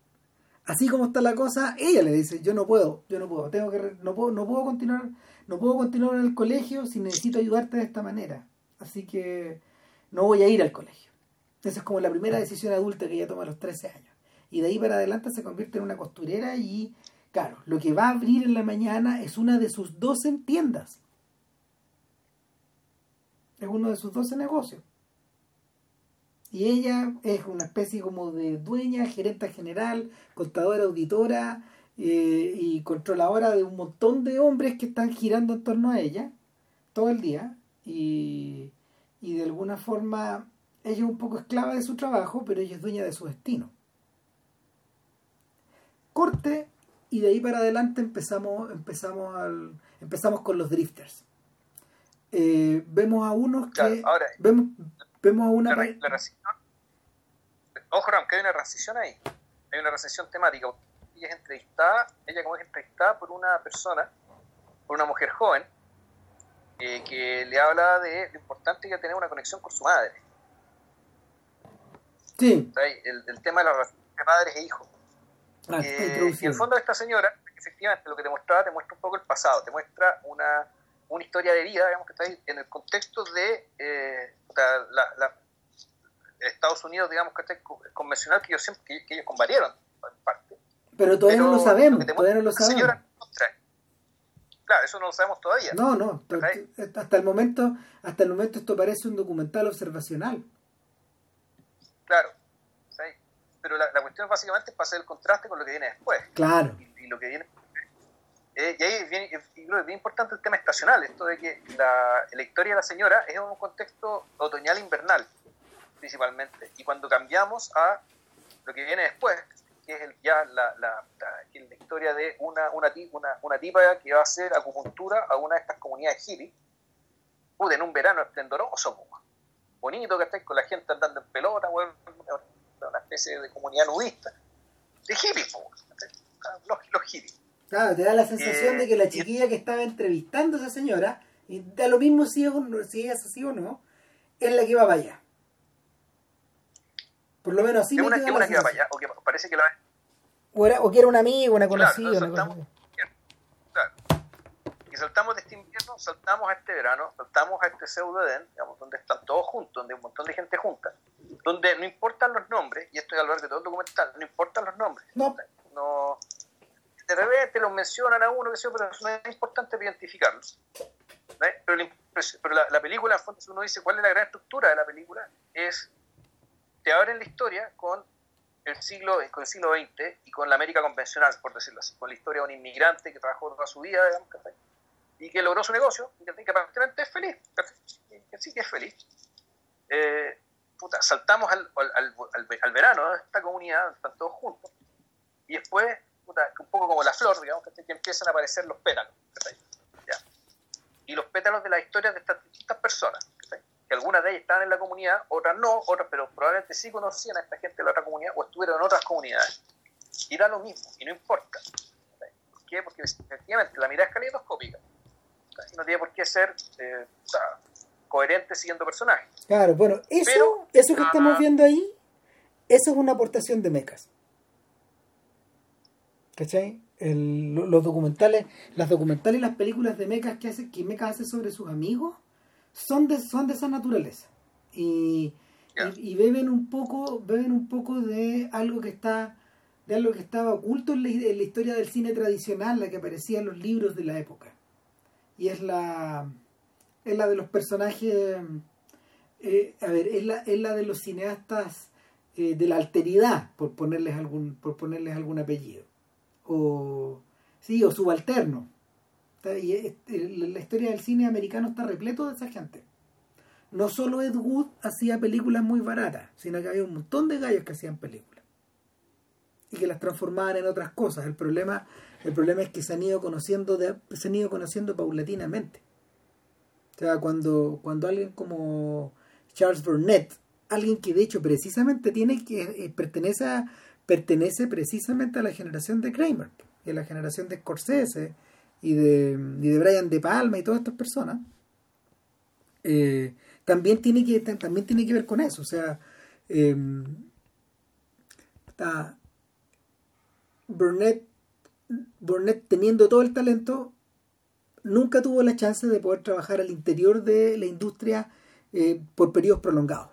Speaker 1: así como está la cosa, ella le dice, yo no puedo, yo no puedo, tengo que, no puedo, no puedo continuar, no puedo continuar en el colegio si necesito ayudarte de esta manera. Así que no voy a ir al colegio. Esa es como la primera decisión adulta que ella toma a los 13 años. Y de ahí para adelante se convierte en una costurera y Claro, lo que va a abrir en la mañana es una de sus 12 tiendas. Es uno de sus 12 negocios. Y ella es una especie como de dueña, gerente general, contadora, auditora eh, y controladora de un montón de hombres que están girando en torno a ella todo el día. Y, y de alguna forma ella es un poco esclava de su trabajo, pero ella es dueña de su destino. Corte y de ahí para adelante empezamos empezamos al, empezamos con los drifters eh, vemos a unos que vemos, vemos a una
Speaker 2: la, ojo Ram, que hay una recesión ahí hay una recesión temática ella es entrevistada ella como es entrevistada por una persona por una mujer joven eh, que le habla de lo importante que es tener una conexión con su madre.
Speaker 1: Sí.
Speaker 2: El, el tema de la relación de madres e hijos. Ah, eh, y el fondo de esta señora, efectivamente, lo que te mostraba, te muestra un poco el pasado, te muestra una, una historia de vida, digamos, que está ahí en el contexto de eh, la, Estados Unidos, digamos, que está convencional que ellos, siempre, que, ellos combatieron,
Speaker 1: Pero todavía no lo sabemos, todavía no lo sabemos. Señora,
Speaker 2: claro, eso no lo sabemos todavía.
Speaker 1: No, no, hasta el momento, hasta el momento esto parece un documental observacional.
Speaker 2: Claro, pero la, cuestión básicamente es para hacer el contraste con lo que viene después.
Speaker 1: Claro.
Speaker 2: Y, lo que viene eh, y ahí es bien, es bien importante el tema estacional, esto de que la, la historia de la señora es en un contexto otoñal-invernal, principalmente. Y cuando cambiamos a lo que viene después, que es el, ya la, la, la, historia de una, una, una, una, tipa que va a hacer acupuntura a una de estas comunidades hippie, en un verano esplendoroso, bonito que estáis con la gente andando en pelota, bueno, una especie de comunidad nudista, de hippies, los, los hippies.
Speaker 1: Claro, te da la sensación de que la eh, chiquilla que estaba entrevistando a esa señora, y da lo mismo si, es, si ella es así o no, es la que va para allá. Por lo menos así
Speaker 2: es una, que va para allá, o que parece que la
Speaker 1: o, era, o que era una amiga, una conocida. Claro, una
Speaker 2: y saltamos de este invierno, saltamos a este verano, saltamos a este pseudo Edén, digamos, donde están todos juntos, donde hay un montón de gente junta, donde no importan los nombres, y esto es a lo de todo el documental, no importan los nombres.
Speaker 1: No.
Speaker 2: no de repente los mencionan a uno, que sea, pero no es importante identificarlos. Pero, pero la, película, en fondo, si uno dice cuál es la gran estructura de la película, es te abren la historia con el siglo con el siglo XX y con la América convencional, por decirlo así, con la historia de un inmigrante que trabajó toda su vida, digamos, y que logró su negocio, y que aparentemente es feliz, que sí que es feliz. Eh, saltamos al, al, al, verano de esta comunidad, están todos juntos, y después, un poco como la flor, digamos, que, empiezan a aparecer los pétalos. Y los pétalos de las historias de estas distintas personas, que algunas de ellas están en la comunidad, otras no, otras, pero probablemente sí conocían a esta gente de la otra comunidad o estuvieron en otras comunidades. Y da lo mismo, y no importa. ¿Por qué? Porque efectivamente la mirada es caleidoscópica. no tiene por qué ser eh, coherente siguiendo personajes.
Speaker 1: Claro, bueno, eso, eso que estamos viendo ahí, eso es una aportación de mecas. ¿Cachai? los documentales, las documentales y las películas de mecas que hace, que Mecha hace sobre sus amigos son de, son de esa naturaleza. Y, y, beben un poco, beben un poco de algo que está, de algo que estaba oculto en la, en la historia del cine tradicional, la que aparecía en los libros de la época. Y es la es la de los personajes, eh, a ver, es la, es la de los cineastas eh, de la alteridad, por ponerles algún, por ponerles algún apellido. O sí, o subalterno. Y la historia del cine americano está repleto de esa gente. No solo Ed Wood hacía películas muy baratas, sino que había un montón de gallos que hacían películas. Y que las transformaban en otras cosas. El problema, el problema es que se han ido conociendo de, se han ido conociendo paulatinamente. O sea, cuando, cuando alguien como Charles Burnett, alguien que de hecho precisamente tiene que eh, pertenece a, pertenece precisamente a la generación de Kramer y a la generación de Scorsese y de, y de Brian De Palma y todas estas personas eh, también tiene que también tiene que ver con eso o sea em, está Burnett Burnett teniendo todo el talento nunca tuvo la chance de poder trabajar al interior de la industria eh, por periodos prolongados.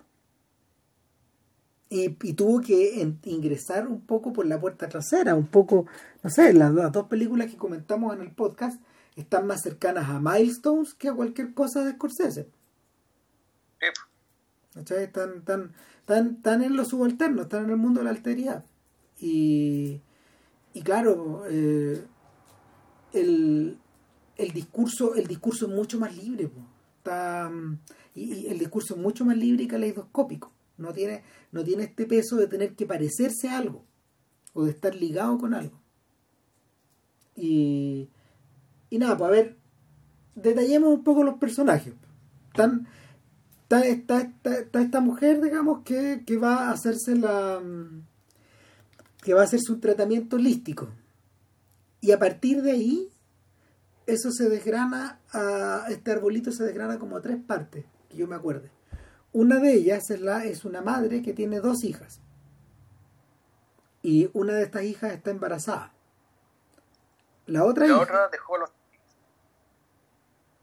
Speaker 1: Y, tuvo que ingresar un poco por la puerta trasera, un poco, no sé, las, dos películas que comentamos en el podcast están más cercanas a Milestones que a cualquier cosa de Scorsese. Están, están, están, en los subalternos, están en el mundo de la alteridad. Y, y claro, eh, el, el discurso, el discurso es mucho más libre, Está, y, el discurso es mucho más libre y caleidoscópico. No tiene, no tiene este peso de tener que parecerse a algo o de estar ligado con algo. Y, y nada, pues a ver, detallemos un poco los personajes. Tan, está, esta mujer, digamos, que, que va a hacerse la. que va a hacerse un tratamiento holístico. Y a partir de ahí eso se desgrana, a, este arbolito se desgrana como a tres partes, que yo me acuerde. Una de ellas es, la, es una madre que tiene dos hijas. Y una de estas hijas está embarazada. La otra
Speaker 2: la otra dejó a los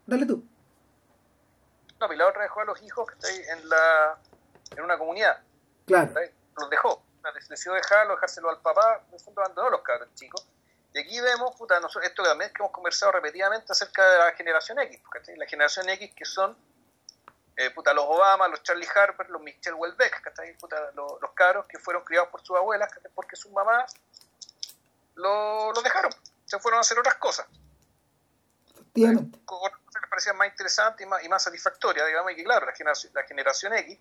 Speaker 1: Dale tú.
Speaker 2: No, y la otra dejó a los hijos que está ahí en la en una comunidad.
Speaker 1: Claro.
Speaker 2: Los dejó. Decidió dejarlo, dejárselo al papá, en el fondo abandonó los cabros chicos y aquí vemos, puta, nosotros, esto también que hemos conversado repetidamente acerca de la generación X, la generación X que son eh, puta, los Obama, los Charlie Harper, los Michelle Welbeck, puta, los, los cabros que fueron criados por sus abuelas, porque sus mamás los lo dejaron, se fueron a hacer otras cosas.
Speaker 1: Efectivamente.
Speaker 2: Cosas que les parecían más interesantes y más, y más satisfactorias, digamos, y que claro, la generación, la generación X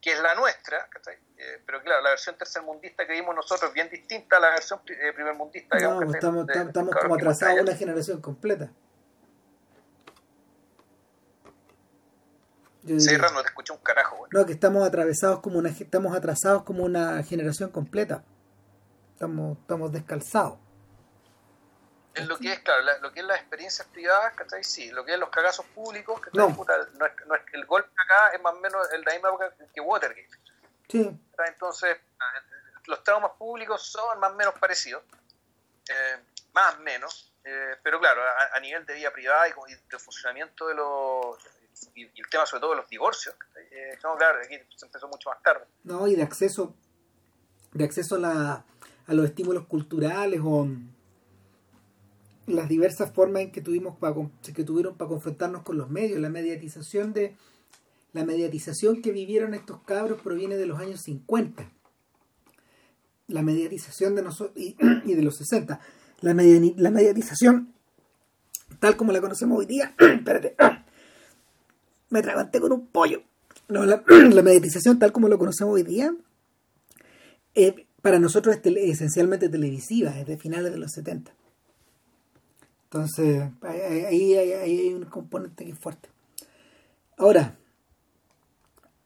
Speaker 2: que es la nuestra, eh, pero claro, la versión tercermundista que vimos nosotros es bien distinta a la versión eh, primermundista.
Speaker 1: No, estamos, estamos como atrasados una generación completa.
Speaker 2: No te escucho un carajo.
Speaker 1: No, que estamos atravesados como una, estamos atrasados como una generación completa. Estamos, estamos descalzados.
Speaker 2: En lo que es, claro, lo que es las experiencias privadas, ¿cachai? Sí, lo que es los cagazos públicos, que no. no, es, no es, el golpe acá es más o menos el de la misma época que Watergate.
Speaker 1: Sí.
Speaker 2: Entonces, los traumas públicos son más o menos parecidos, eh, más o menos, eh, pero claro, a, nivel de vida privada y, de funcionamiento de los. Y, el tema sobre todo de los divorcios, eh, no, claro, aquí se empezó mucho más tarde.
Speaker 1: No, y de acceso, de acceso a, la, a los estímulos culturales o las diversas formas en que tuvimos para, que tuvieron para confrontarnos con los medios, la mediatización de la mediatización que vivieron estos cabros proviene de los años 50. La mediatización de nosotros [clears throat] y, de los 60. La, la mediatización tal como la conocemos hoy día, [clears throat] espérate, [clears throat] me traganté con un pollo. No, la, [clears throat] mediatización tal como lo conocemos hoy día, eh, para nosotros es esencialmente televisiva, es de finales de los 70. Entonces, ahí, hay un componente que es fuerte. Ahora,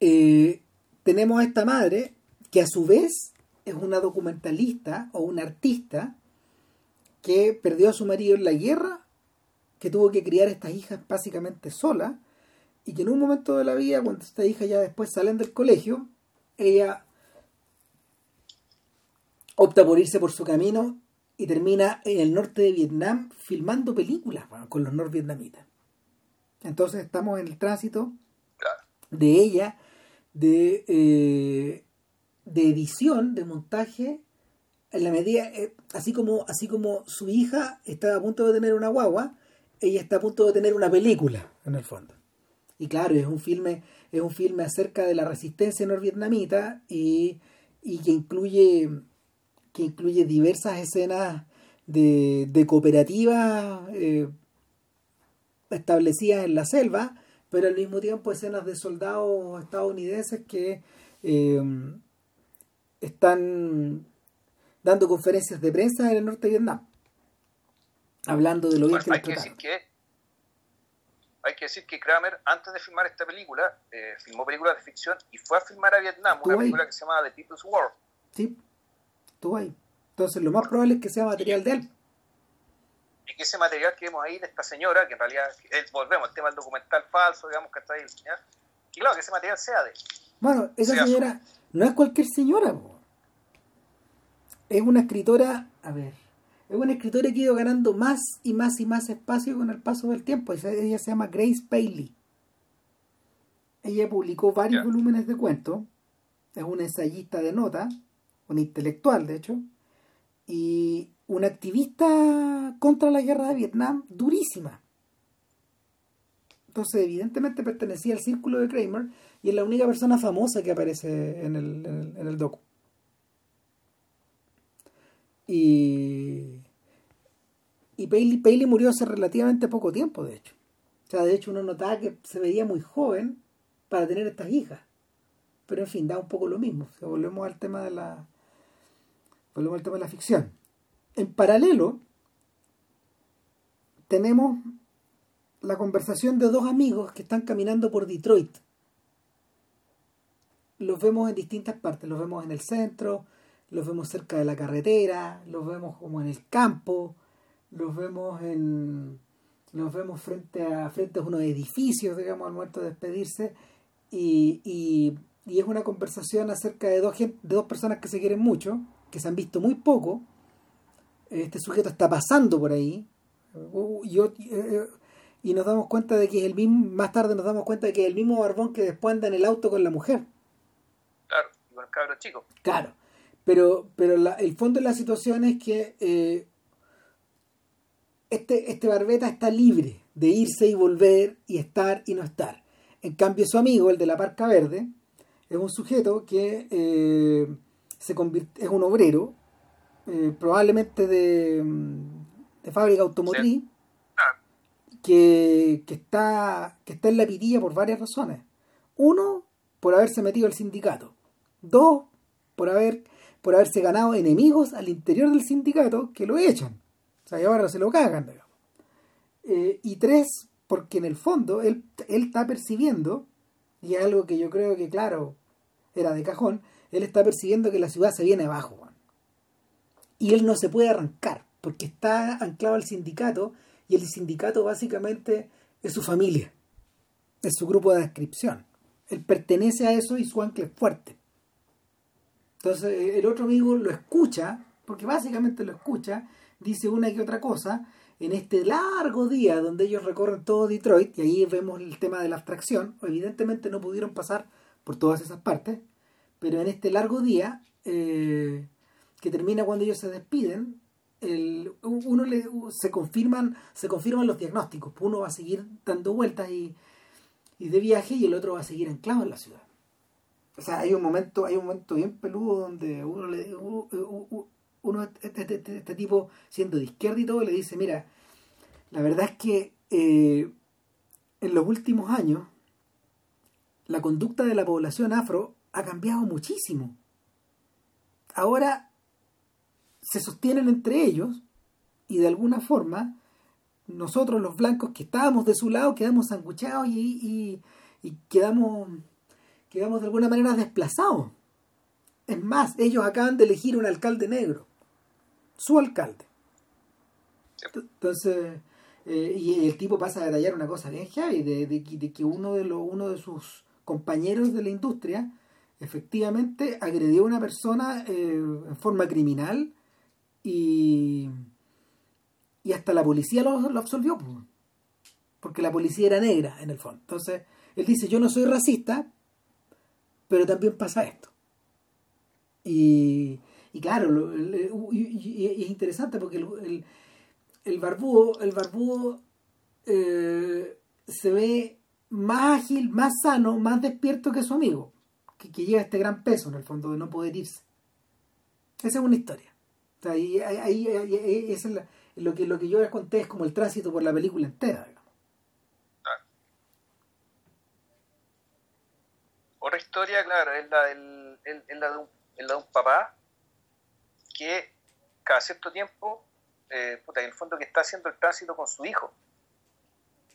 Speaker 1: eh, tenemos a esta madre que a su vez es una documentalista o una artista que perdió a su marido en la guerra que tuvo que criar estas hijas básicamente sola y que en un momento de la vida, cuando estas hijas ya después salen del colegio, ella opta por irse por su camino y termina en el norte de Vietnam filmando películas con los norvietnamitas. Entonces estamos en el tránsito de ella, de, eh, de edición, de montaje, en la medida, eh, así como, así como su hija está a punto de tener una guagua, ella está a punto de tener una película, en el fondo. Y claro, es un filme, es un filme acerca de la resistencia norvietnamita y, y que incluye que incluye diversas escenas de, de cooperativas eh, establecidas en la selva, pero al mismo tiempo escenas de soldados estadounidenses que eh, están dando conferencias de prensa en el norte de Vietnam, hablando de lo bien que
Speaker 2: hay que decir que hay que decir que Kramer, antes de filmar esta película, eh, filmó películas de ficción y fue a filmar a Vietnam, una película que se llama The People's War.
Speaker 1: Sí, estuvo ahí. Entonces, lo más probable es que sea material de él.
Speaker 2: Y que ese material que vemos ahí de esta señora, que en realidad, volvemos al tema del documental falso, digamos que está ahí, y claro, que ese material sea de
Speaker 1: Bueno, esa señora no es cualquier señora, es una escritora, a ver, es una escritora que ha ido ganando más y más y más espacio con el paso del tiempo. Ella se llama Grace Paley. Ella publicó varios volúmenes de cuentos, es una ensayista de nota, una intelectual de hecho, y una activista contra la guerra de Vietnam durísima. Entonces, evidentemente pertenecía al círculo de Kramer y es la única persona famosa que aparece en el, en el, docu. Y, y Paley, murió hace relativamente poco tiempo, de hecho. O sea, de hecho uno notaba que se veía muy joven para tener estas hijas. Pero en fin, da un poco lo mismo. volvemos al tema de la. Volvemos al tema de la ficción. En paralelo, tenemos la conversación de dos amigos que están caminando por Detroit. Los vemos en distintas partes, los vemos en el centro, los vemos cerca de la carretera, los vemos como en el campo, los vemos en los vemos frente a frente a unos edificios, digamos, al momento de despedirse y, y, y es una conversación acerca de dos, de dos personas que se quieren mucho, que se han visto muy poco este sujeto está pasando por ahí yo, eh, y nos damos cuenta de que es el mismo, más tarde nos damos cuenta de que es el mismo barbón que después anda en el auto con la mujer.
Speaker 2: Claro, con el cabro chico.
Speaker 1: Claro, pero, pero el fondo de la situación es que eh, este, este barbeta está libre de irse y volver y estar y no estar. En cambio, su amigo, el de la Parca Verde, es un sujeto que eh, se convierte, es un obrero eh, probablemente de, de, fábrica automotriz, ah. que, está, que está en la pitilla por varias razones. Uno, por haberse metido al sindicato. Dos, por, haber, por haberse ganado enemigos al interior del sindicato que lo echan. O sea, ahora se lo cagan, eh, y tres, porque en el fondo él, él está percibiendo, y es algo que yo creo que, claro, era de cajón, él está percibiendo que la ciudad se viene abajo y él no se puede arrancar porque está anclado al sindicato y el sindicato básicamente es su familia, es su grupo de descripción. Él pertenece a eso y su ancla es fuerte. Entonces el otro amigo lo escucha, porque básicamente lo escucha, dice una que otra cosa, en este largo día donde ellos recorren todo Detroit, y ahí vemos el tema de la abstracción, evidentemente no pudieron pasar por todas esas partes, pero en este largo día eh, que termina cuando ellos se despiden, uno le, se confirman se confirman los diagnósticos. Uno va a seguir dando vueltas y, de viaje y el otro va a seguir anclado en la ciudad. O sea, hay un momento, hay un momento bien peludo donde uno le uno, este, este, este, este, tipo siendo de izquierda y todo le dice, mira, la verdad es que eh, en los últimos años la conducta de la población afro ha cambiado muchísimo. Ahora se sostienen entre ellos y de alguna forma nosotros los blancos que estábamos de su lado quedamos anguchados y, quedamos, quedamos de alguna manera desplazados. Es más, ellos acaban de elegir un alcalde negro, su alcalde. Entonces, Eh, y el tipo pasa a detallar una cosa bien heavy, de, que uno de, uno de sus compañeros de la industria efectivamente agredió a una persona eh, en forma criminal y, y hasta la policía lo, lo absolvió, porque la policía era negra en el fondo. Entonces, él dice, yo no soy racista, pero también pasa esto. Y, y claro, el- y, es interesante porque el, el, el barbudo, el barbudo eh, se ve más ágil, más sano, más despierto que su amigo, que, que lleva este gran peso en el fondo de no poder irse. Esa es una historia. Ahí, ahí, ahí- es lo, que, lo que yo les conté es como el tránsito por la película entera.
Speaker 2: Otra historia, claro, es la, del, es la, de, un, es la de un papá que cada cierto tiempo, eh, puta, en el fondo que está haciendo el tránsito con su hijo,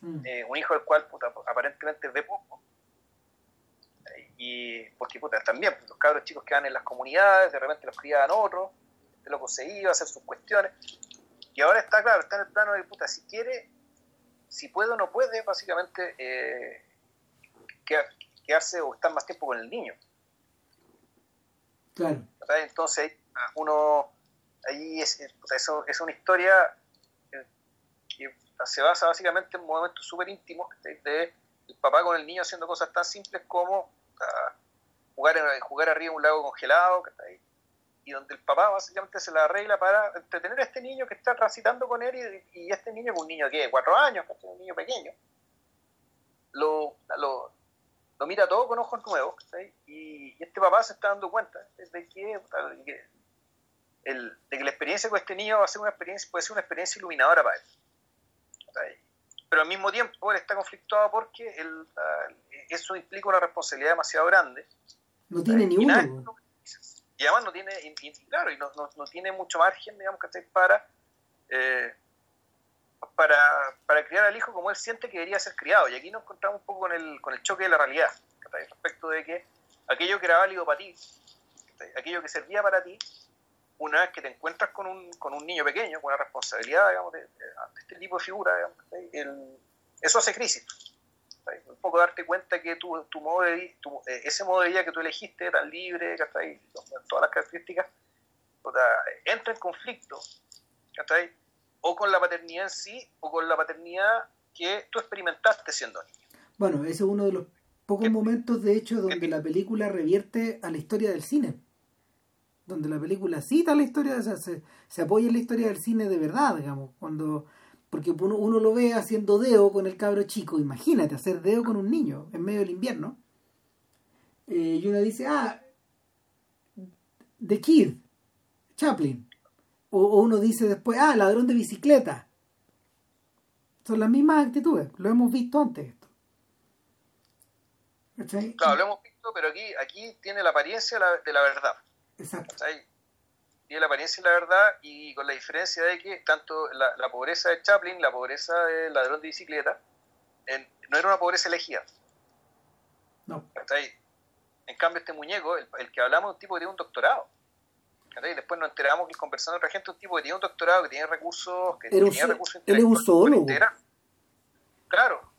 Speaker 1: Mm.
Speaker 2: eh, un hijo del cual puta, aparentemente ve poco. Y porque puta, también pues, los cabros chicos que van en las comunidades, de repente los criaban otros, este loco se iba a hacer sus cuestiones, y ahora está claro, está en el plano de puta, si quiere, si puede o no puede, básicamente eh, quedar- quedarse o estar más tiempo con el niño.
Speaker 1: Claro.
Speaker 2: Entonces, uno, ahí es, es, es una historia eh, que se basa básicamente en momentos súper íntimos de, el papá con el niño haciendo cosas tan simples como jugar, en- jugar arriba de un lago congelado, y donde el papá básicamente se la arregla para entretener a este niño que está transitando con él y, este niño, que es un niño que de cuatro años, ¿cachai? un niño pequeño, lo, lo, lo mira todo con ojos nuevos. Y, este papá se está dando cuenta que, de que el- de que la experiencia con este niño va a ser una experiencia, puede ser una experiencia iluminadora para él. Pero al mismo tiempo él está conflictuado porque él, eso implica una responsabilidad demasiado grande.
Speaker 1: No tiene ni uno.
Speaker 2: y además no tiene, y, y claro, y no, no, no tiene mucho margen, digamos, ¿cachai? para, eh, para, para criar al hijo como él siente que debería ser criado. Y aquí nos encontramos un poco con el, con el choque de la realidad, respecto de que aquello que era válido para ti, aquello que servía para ti, una vez que te encuentras con un, con un niño pequeño, con una responsabilidad, digamos, de, de- de este tipo de figura, digamos, eso hace crisis. Un poco darte cuenta que tu, tu modo de, tu- eh, ese modo de vida que tú elegiste, tan libre, todas las características, entra en conflicto. O con la paternidad en sí, o con la paternidad que tú experimentaste siendo niño.
Speaker 1: Bueno, ese es uno de los pocos
Speaker 2: ¿Qué-
Speaker 1: momentos, de hecho, donde la película revierte a la historia del cine. Donde la película cita la historia, o sea, se, se apoya en la historia del cine de verdad, digamos. cuando Porque uno, uno lo ve haciendo deo con el cabro chico. Imagínate, hacer deo con un niño en medio del invierno. Eh, y uno dice, ah, The Kid, Chaplin. O, uno dice después, ah, ladrón de bicicleta. Son las mismas actitudes, lo hemos visto antes esto.
Speaker 2: Claro, lo hemos visto, pero aquí, aquí tiene la apariencia de la verdad.
Speaker 1: Exacto.
Speaker 2: Tiene la apariencia de la verdad y con la diferencia de que tanto la, la pobreza de Chaplin, la pobreza del ladrón de bicicleta, en- no era una pobreza elegida.
Speaker 1: No.
Speaker 2: ¿cachai? En cambio, este muñeco, el, el que hablamos, es un tipo que tiene un doctorado. ¿cachai? Después nos enteramos que conversando con otra gente, un tipo que tiene un doctorado, que tiene recursos, que
Speaker 1: un
Speaker 2: tenía recursos
Speaker 1: él es un zoólogo.
Speaker 2: Claro.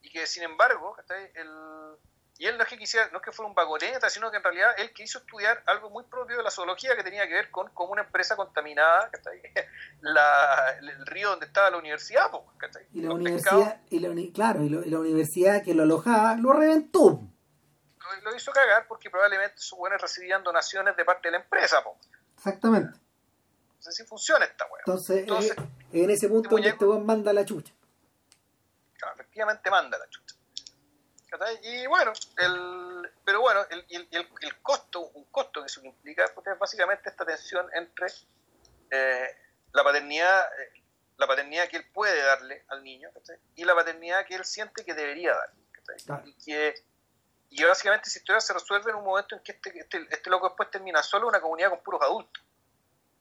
Speaker 2: Y que sin embargo. El- y él no es que quisiera, no es que fuera un vagoneta, sino que en realidad él quiso estudiar algo muy propio de la zoología que tenía que ver con cómo una empresa contaminada. [laughs] La, el, río donde estaba la universidad, po.
Speaker 1: Y la
Speaker 2: Los
Speaker 1: universidad, y la, uni- claro, y, lo- y la universidad que lo alojaba lo reventó.
Speaker 2: lo, lo hizo cagar porque probablemente sus buenos recibían donaciones de parte de la empresa, po.
Speaker 1: Exactamente.
Speaker 2: No sé si funciona esta weá.
Speaker 1: Entonces,
Speaker 2: Entonces,
Speaker 1: eh, en ese punto
Speaker 2: este muñeco-
Speaker 1: este weón manda la chucha.
Speaker 2: Claro, efectivamente manda la chucha. Y bueno, el, pero bueno, el, el, el- costo, un costo que eso implica pues, es básicamente esta tensión entre eh, la paternidad eh, la paternidad que él puede darle al niño y la paternidad que él siente que debería darle. Y que y básicamente esa historia se resuelve en un momento en que este, este, este loco después termina solo en una comunidad con puros adultos.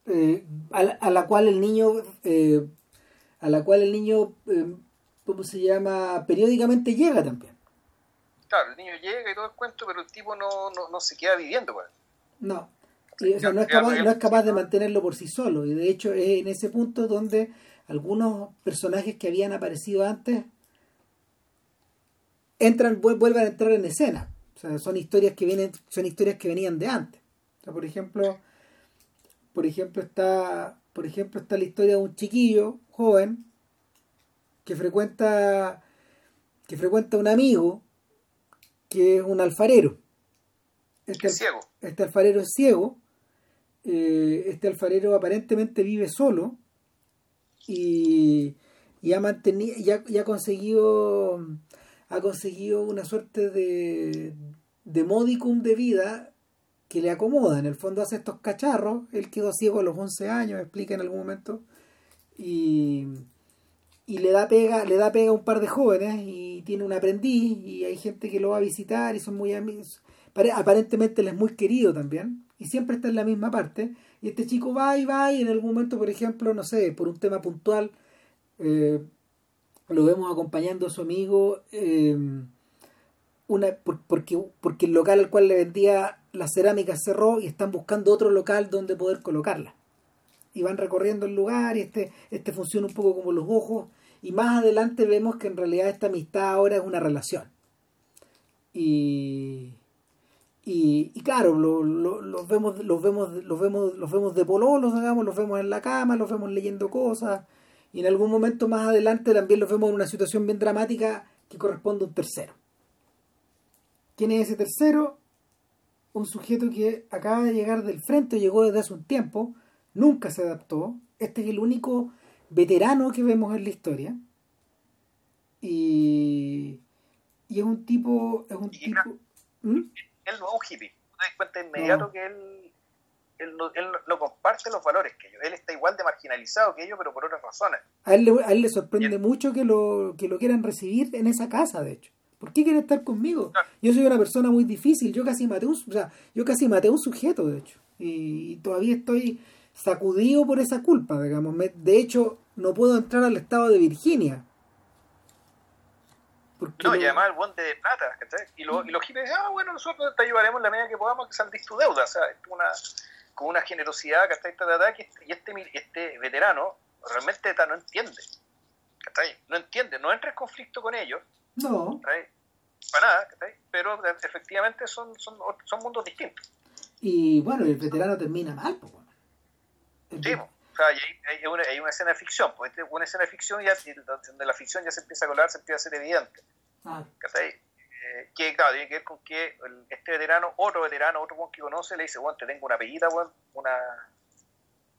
Speaker 1: Eh, a, la, a la cual el niño, eh, a la cual el niño, eh, ¿cómo se llama? Periódicamente llega también.
Speaker 2: Claro, el niño llega y todo el cuento, pero el tipo no, no, no se queda viviendo.
Speaker 1: No. Y, o sea, no, es capaz, no es capaz de mantenerlo por sí solo. Y de hecho es en ese punto donde algunos personajes que habían aparecido antes entran vuelven a entrar en escena o sea, son historias que vienen son historias que venían de antes o sea, por ejemplo por ejemplo está por ejemplo está la historia de un chiquillo joven que frecuenta que frecuenta un amigo que es un alfarero
Speaker 2: este, ciego.
Speaker 1: este alfarero es ciego eh, este alfarero aparentemente vive solo y, y ha mantenido ya, ha conseguido ha conseguido una suerte de, de modicum de vida que le acomoda. En el fondo hace estos cacharros. Él quedó ciego a los 11 años, explica en algún momento. Y, y le da pega le da pega a un par de jóvenes y tiene un aprendiz y hay gente que lo va a visitar y son muy amigos. Aparentemente él es muy querido también y siempre está en la misma parte. Y este chico va y va y en algún momento, por ejemplo, no sé, por un tema puntual, eh, lo vemos acompañando a su amigo eh, una, porque, porque el local al cual le vendía la cerámica cerró y están buscando otro local donde poder colocarla. Y van recorriendo el lugar y este, este funciona un poco como los ojos. Y más adelante vemos que en realidad esta amistad ahora es una relación. Y, y, claro, los vemos, los vemos, los vemos, los vemos de pololos, digamos, los vemos en la cama, los vemos leyendo cosas, y en algún momento más adelante también los vemos en una situación bien dramática que corresponde a un tercero. ¿Quién es ese tercero? Un sujeto que acaba de llegar del frente, llegó desde hace un tiempo, nunca se adaptó. Este es el único veterano que vemos en la historia. Y, y es un tipo. Es un tipo
Speaker 2: ¿Mm? él no es un hippie. Te das cuenta inmediato que él, él, no, comparte los valores que ellos. Él está igual de marginalizado que ellos, pero por otras razones.
Speaker 1: A él, le, a él le sorprende mucho que lo, que lo quieran recibir en esa casa, de hecho. ¿Por qué quiere estar conmigo? Yo soy una persona muy difícil. Yo casi maté un, o sea, yo casi maté a un sujeto, de hecho. Y, todavía estoy sacudido por esa culpa, digamos. de hecho, no puedo entrar al estado de Virginia
Speaker 2: no, y además el buen de plata, ¿cachai? Y, lo, y los hippies dicen, ah, bueno, nosotros te ayudaremos la medida que podamos que saldís tu deuda, o sea, es una, con una generosidad, ¿cachai? Y este, este veterano realmente no entiende, ¿cachai? No entiende, no entra en conflicto con ellos,
Speaker 1: no.
Speaker 2: Para nada, ¿cachai? Pero efectivamente son, son, son mundos distintos.
Speaker 1: Y bueno, el veterano termina mal, pues.
Speaker 2: Sí, o sea, hay, hay, una, hay, una, escena de ficción, pues una escena de ficción ya, donde la ficción ya se empieza a colar, se empieza a ser evidente. Ah. Eh, que claro, tiene que ver con que este veterano, otro veterano, otro buen que conoce, le dice, bueno, te tengo una apellida, bueno, una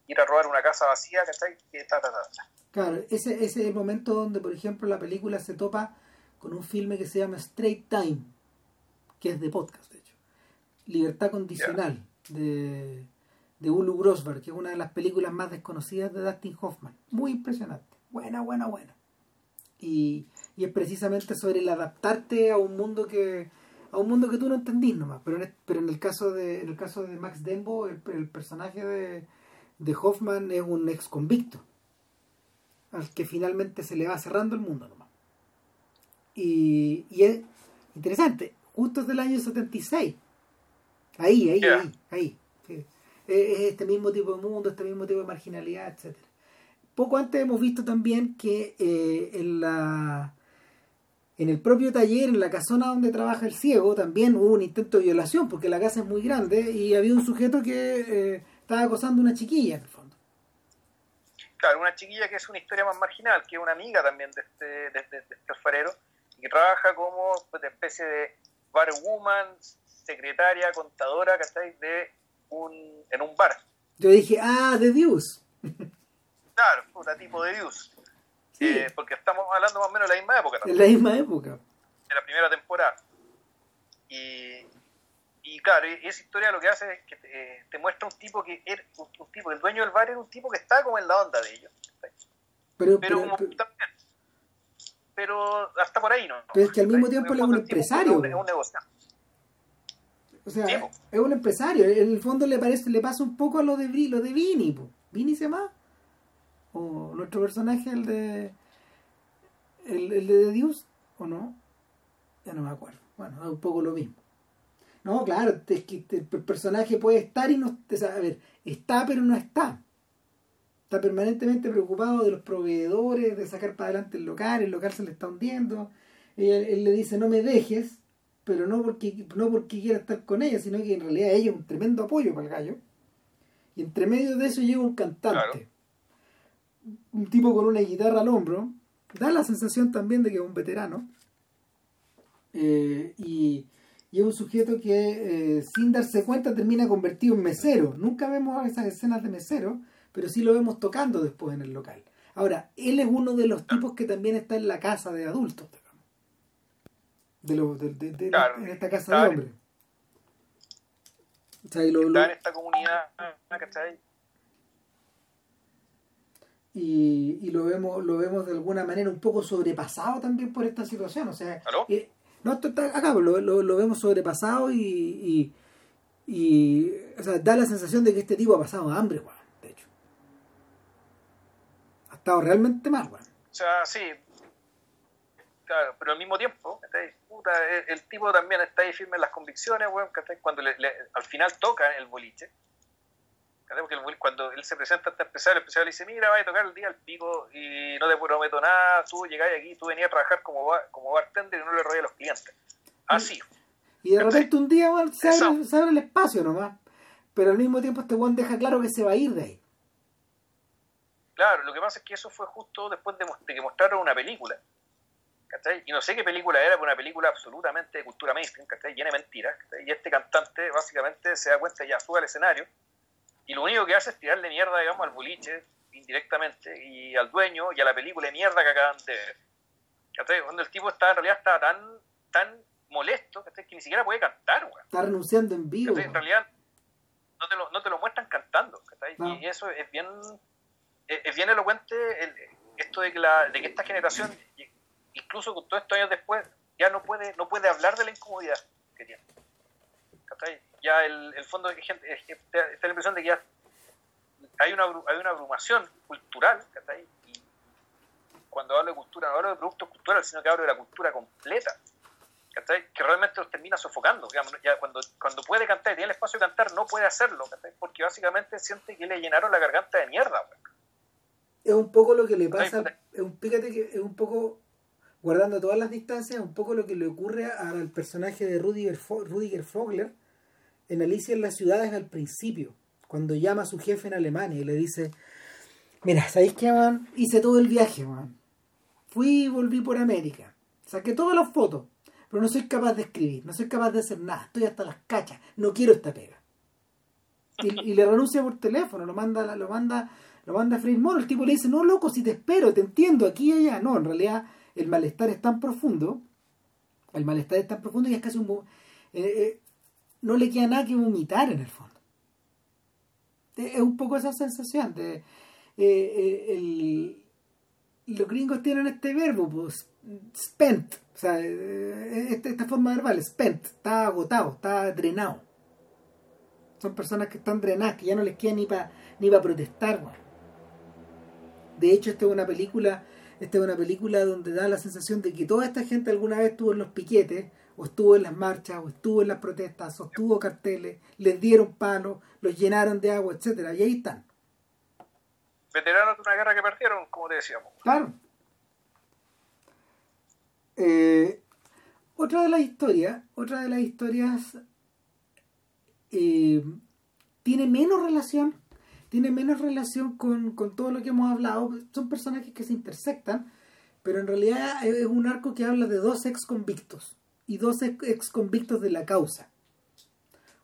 Speaker 2: ir a robar una casa vacía, ¿cachai? Que ta, ta, ta,
Speaker 1: Claro, ese, ese es el momento donde, por ejemplo, la película se topa con un filme que se llama Straight Time, que es de podcast, de hecho. Libertad Condicional, de de Ulu Grosberg, que es una de las películas más desconocidas de Dustin Hoffman. Muy impresionante. Buena, buena, buena. Y, y es precisamente sobre el adaptarte a un mundo que a un mundo que tú no entendís nomás. Pero en, pero en el caso de en el caso de Max Dembo, el, personaje de, de Hoffman es un ex convicto al que finalmente se le va cerrando el mundo nomás. Y, y es interesante, justo es del año 76. Ahí, ahí, ahí, ahí es este mismo tipo de mundo, este mismo tipo de marginalidad, etcétera. Poco antes hemos visto también que eh, en la en el propio taller, en la casona donde trabaja el ciego, también hubo un intento de violación, porque la casa es muy grande y había un sujeto que eh, estaba acosando a una chiquilla, en el fondo.
Speaker 2: Claro, una chiquilla que es una historia más marginal, que es una amiga también de este, de, este alfarero, y que trabaja como pues, de especie de barwoman, secretaria, contadora, ¿cachai? De un, en un bar.
Speaker 1: Yo dije, ah, de Dios.
Speaker 2: Claro, puta tipo de Dios. Eh, porque estamos hablando más o menos de la misma época.
Speaker 1: De la misma época.
Speaker 2: De la primera temporada. Y, y claro, esa historia lo que hace es que te, eh, muestra un tipo que era un, tipo, el dueño del bar era un tipo que está como en la onda de ellos.
Speaker 1: Pero, pero, como
Speaker 2: también. Pero hasta por ahí no.
Speaker 1: Pero es que al mismo tiempo él es un empresario.
Speaker 2: Es un.
Speaker 1: O sea, es un empresario. En el fondo le parece, le pasa un poco a lo de, lo de Vini. ¿Vini se llama? O nuestro personaje, el de. El, el de Dios, ¿o no? Ya no me acuerdo. Bueno, es un poco lo mismo. No, claro, es que el personaje puede estar y no. O sea, a ver, está pero no está. está permanentemente preocupado de los proveedores, de sacar para adelante el local, el local se le está hundiendo. Él, le dice, no me dejes, pero no porque, no porque quiera estar con ella, sino que en realidad ella es un tremendo apoyo para el gallo. Y entre medio de eso llega un cantante. Un tipo con una guitarra al hombro. Da la sensación también de que es un veterano. Eh, y, y, es un sujeto que eh, sin darse cuenta termina convertido en mesero. Nunca vemos esas escenas de mesero, pero sí lo vemos tocando después en el local. Ahora, él es uno de los tipos que también está en la casa de adultos, de, los de, en esta casa de hombres.
Speaker 2: está en esta comunidad,
Speaker 1: Y, y, lo vemos lo vemos de alguna manera un poco sobrepasado también por esta situación. O sea, eh, no, esto está acá, lo, lo, lo vemos sobrepasado y, y, y, o sea, da la sensación de que este tipo ha pasado hambre, de hecho. Ha estado realmente mal, weón.
Speaker 2: O sea, sí. Claro, pero al mismo tiempo, el, tipo también está ahí firme en las convicciones, weón, cuando al final toca el boliche porque cuando él se presenta ante el empresario, el empresario le dice, mira, va a tocar el día al pico y no te prometo nada, tú llegáis aquí, tú venías a trabajar como, como bartender y no le robé a los clientes. Así.
Speaker 1: Y de repente un día se, abre, el espacio nomás, pero al mismo tiempo este Juan deja claro que se va a ir de ahí.
Speaker 2: Claro, lo que pasa es que eso fue justo después de, que mostraron una película. ¿Cachai? Y no sé qué película era, pero una película absolutamente de cultura mainstream, ¿cachai? llena de mentiras. Y este cantante básicamente se da cuenta, ya sube al escenario, y lo único que hace es tirarle mierda, digamos, al boliche indirectamente y al dueño y a la película de mierda que acaban de ver. Cuando el tipo está, en realidad está tan, tan molesto que ni siquiera puede cantar,
Speaker 1: Está renunciando en vivo.
Speaker 2: En realidad no te, lo, no te lo muestran cantando. Y eso es bien, es bien elocuente esto de que, la, de que esta generación, incluso con todos estos años después, ya no puede, no puede hablar de la incomodidad que tiene. Ya el, el fondo gente, está la impresión de que ya hay una, hay una abrumación cultural, Y cuando hablo de cultura, no hablo de productos culturales, sino que hablo de la cultura completa, Que realmente los termina sofocando. ya cuando, cuando puede cantar y tiene el espacio de cantar, no puede hacerlo, Porque básicamente siente que le llenaron la garganta de mierda,
Speaker 1: Es un poco lo que le pasa, es un, fíjate que es un poco guardando todas las distancias, un poco lo que le ocurre al personaje de Rudiger, Fogler en Alicia en las ciudades al principio, cuando llama a su jefe en Alemania y le dice, mira, ¿sabéis qué, man? Hice todo el viaje, man. Fui y volví por América. Saqué todas las fotos, pero no soy capaz de escribir, no soy capaz de hacer nada, estoy hasta las cachas, no quiero esta pega. Y, le renuncia por teléfono, lo manda, lo manda, lo manda a Freire El tipo le dice, no, loco, si te espero, te entiendo, aquí y allá. No, en realidad el malestar es tan profundo, el malestar es tan profundo y es casi un... Eh, eh, no le queda nada que vomitar en el fondo. Es un poco esa sensación. Eh, eh, los gringos tienen este verbo, pues, spent, o sea, eh, esta, esta, forma verbal, spent, está agotado, está drenado. Son personas que están drenadas, que ya no les queda ni para ni para protestar. De hecho, esta es una película, esta es una película donde da la sensación de que toda esta gente alguna vez estuvo en los piquetes o estuvo en las marchas, o estuvo en las protestas, o estuvo carteles, les dieron palos, los llenaron de agua, etcétera, y ahí están.
Speaker 2: Veteranos de una guerra que perdieron, como te decíamos.
Speaker 1: Claro. Eh, otra de las historias, otra de las historias eh, tiene menos relación, tiene menos relación con, con todo lo que hemos hablado. Son personajes que se intersectan, pero en realidad es un arco que habla de dos ex convictos y dos ex convictos de la causa.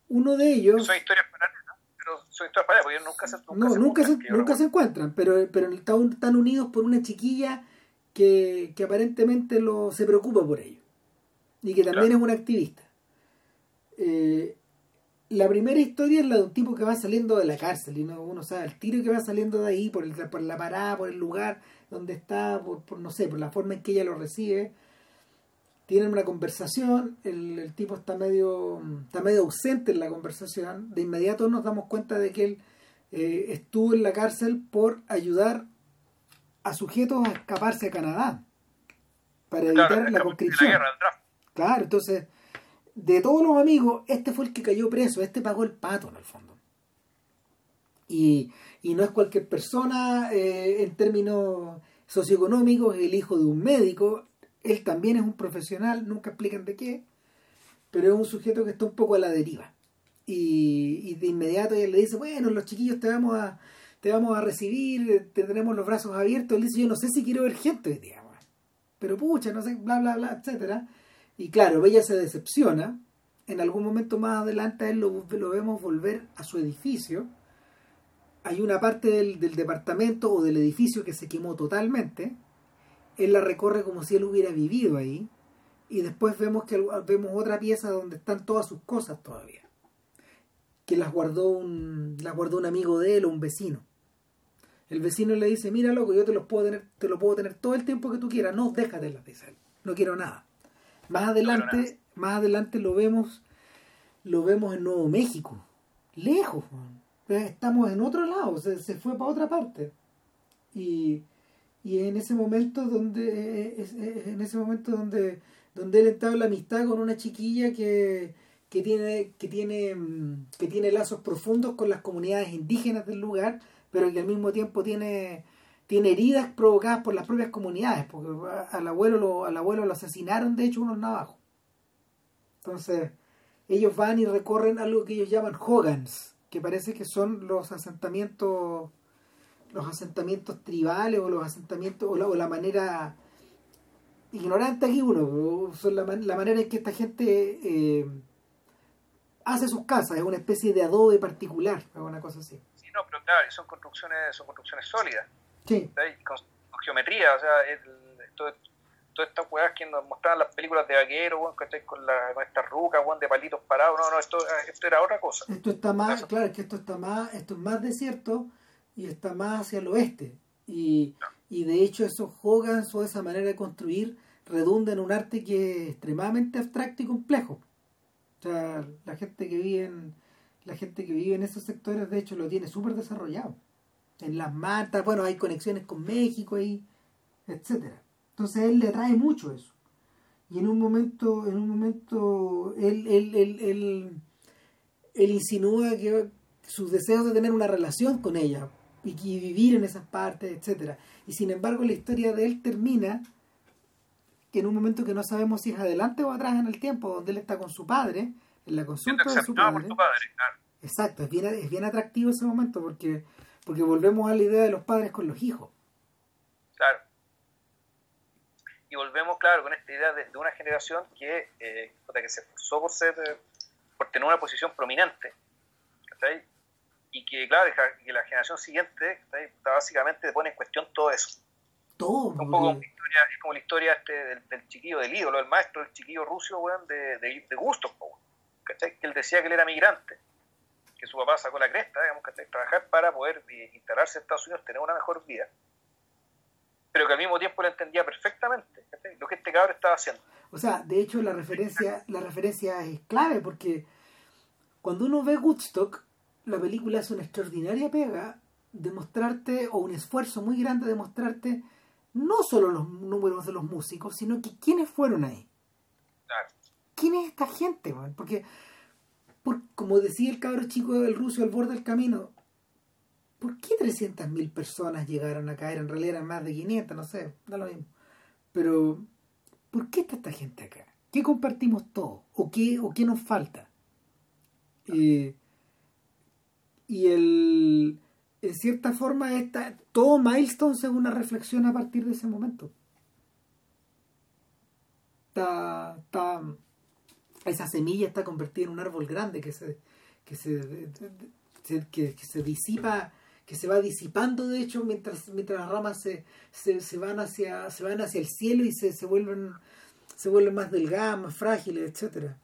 Speaker 1: Uno de ellos...
Speaker 2: Son historias paralelas, pero son historias paralelas, porque nunca se,
Speaker 1: nunca no, nunca, se, nunca se encuentran, pero, pero están, unidos por una chiquilla que, que aparentemente lo, se preocupa por ellos y que también es una activista. Eh, la primera historia es la de un tipo que va saliendo de la cárcel y uno sabe el tiro que va saliendo de ahí por, el, por la parada, por el lugar donde está, por, por, no sé, por la forma en que ella lo recibe. Tienen una conversación, el, tipo está medio, está medio ausente en la conversación, de inmediato nos damos cuenta de que él eh, estuvo en la cárcel por ayudar a sujetos a escaparse a Canadá para evitar la conscripción. claro, entonces, de todos los amigos, este fue el que cayó preso, este pagó el pato en el fondo. Y, y no es cualquier persona eh, en términos socioeconómicos, el hijo de un médico, él también es un profesional, nunca explican de qué, pero es un sujeto que está un poco a la deriva. Y, de inmediato ella le dice, bueno, los chiquillos te vamos a, te vamos a recibir, tendremos los brazos abiertos. Él dice, yo no sé si quiero ver gente hoy día, pero pucha, no sé, bla, bla, bla, etcétera. Y claro, ella se decepciona. En algún momento más adelante a él lo, lo vemos volver a su edificio. Hay una parte del, departamento o del edificio que se quemó totalmente. Él la recorre como si él hubiera vivido ahí. Y después vemos que vemos otra pieza donde están todas sus cosas todavía. Que las guardó un las guardó un amigo de él o un vecino. El vecino le dice mira loco yo te los puedo tener te lo puedo tener todo el tiempo que tú quieras. No déjate las dice él. No quiero nada más adelante más adelante lo vemos lo vemos en Nuevo México. Lejos estamos en otro lado se, se fue para otra parte. Y y en ese momento donde en ese momento donde donde él entabla amistad con una chiquilla que, que tiene que tiene mm, que tiene lazos profundos con las comunidades indígenas del lugar pero que al mismo tiempo tiene tiene heridas provocadas por las propias comunidades porque al abuelo lo, al abuelo lo asesinaron de hecho unos navajos. Entonces ellos van y recorren algo que ellos llaman Hogans que parece que son los asentamientos los asentamientos tribales o los asentamientos o la, manera ignorante aquí uno son la, manera en que esta gente eh, hace sus casas es una especie de adobe particular una cosa así.
Speaker 2: Sí no pero claro son construcciones son construcciones sólidas
Speaker 1: sí
Speaker 2: con, geometría o sea todas estas weas que nos mostraban las películas de vaquero, bueno, con, la, con estas rucas, de palitos parados, no, no, esto, esto era otra cosa.
Speaker 1: Esto está más, claro, es que esto está más, esto es más desierto, y está más hacia el oeste. Y, y de hecho esos Hogans o esa manera de construir redunda en un arte que es extremadamente abstracto y complejo. O sea, la gente que vive en, la gente que vive en esos sectores de hecho lo tiene súper desarrollado. En las matas, bueno, hay conexiones con México ahí, etcétera. Entonces él le trae mucho eso. Y en un momento, en un momento, él, él, él, él, él insinúa que sus deseos de tener una relación con ella, y, vivir en esas partes, etcétera. Y sin embargo la historia de él termina que en un momento que no sabemos si es adelante o atrás en el tiempo, donde él está con su padre, en la consulta de su padre. Exacto, es bien, es bien atractivo ese momento porque, porque volvemos a la idea de los padres con los hijos.
Speaker 2: Claro. Y volvemos, claro, con esta idea de, una generación que, eh, que se esforzó por ser, por tener una posición prominente. ¿cachai? y que, claro, que la generación siguiente básicamente pone en cuestión todo eso.
Speaker 1: Todo.
Speaker 2: Un poco como, historia, es como la historia este del, chiquillo del ídolo, el maestro del chiquillo ruso, de, de, de gusto, Que él decía que él era migrante, que su papá sacó la cresta, digamos, ¿cachai? Trabajar para poder instalarse en Estados Unidos, tener una mejor vida. Pero que al mismo tiempo lo entendía perfectamente lo que este cabrón estaba haciendo.
Speaker 1: O sea, de hecho la referencia, la referencia es clave porque cuando uno ve Woodstock, la película hace una extraordinaria pega de mostrarte, o un esfuerzo muy grande de mostrarte, no solo los números de los músicos, sino que quiénes fueron ahí. ¿Quién es esta gente? Porque, como decía el cabro chico del ruso al borde del camino, ¿por qué 300.000 personas llegaron a caer? En realidad eran más de 500, no sé, da lo mismo. Pero, ¿por qué está esta gente acá? ¿Qué compartimos todos? ¿O qué, o qué nos falta? Eh, y el en cierta forma está todo Milestone es una reflexión a partir de ese momento está, está, esa semilla está convertida en un árbol grande que se que se, que, se disipa que se va disipando de hecho mientras mientras las ramas se, se, van hacia se van hacia el cielo y se, se vuelven se vuelven más delgadas más frágiles etcétera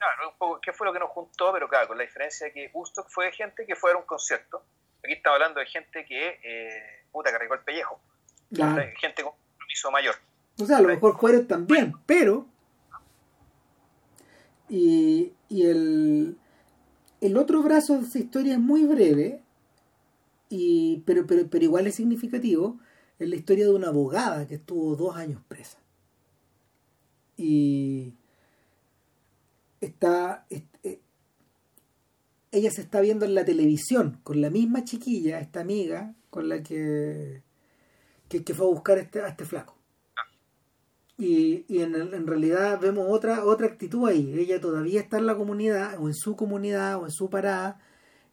Speaker 2: Claro, un poco, ¿qué fue lo que nos juntó? Pero claro, con la diferencia de que Gusto fue gente que fue a un concierto. Aquí estamos hablando de gente que, eh, puta, cargó el pellejo. Gente con compromiso mayor.
Speaker 1: O sea, a lo mejor fueron también, pero. Y, y el, el otro brazo de esa historia es muy breve, y, pero, pero, pero igual es significativo. Es la historia de una abogada que estuvo dos años presa. Y está, eh, ella se está viendo en la televisión con la misma chiquilla, esta amiga, con la que, que, fue a buscar este, a este flaco. Y, y en, realidad vemos otra, otra actitud ahí. Ella todavía está en la comunidad, o en su comunidad, o en su parada.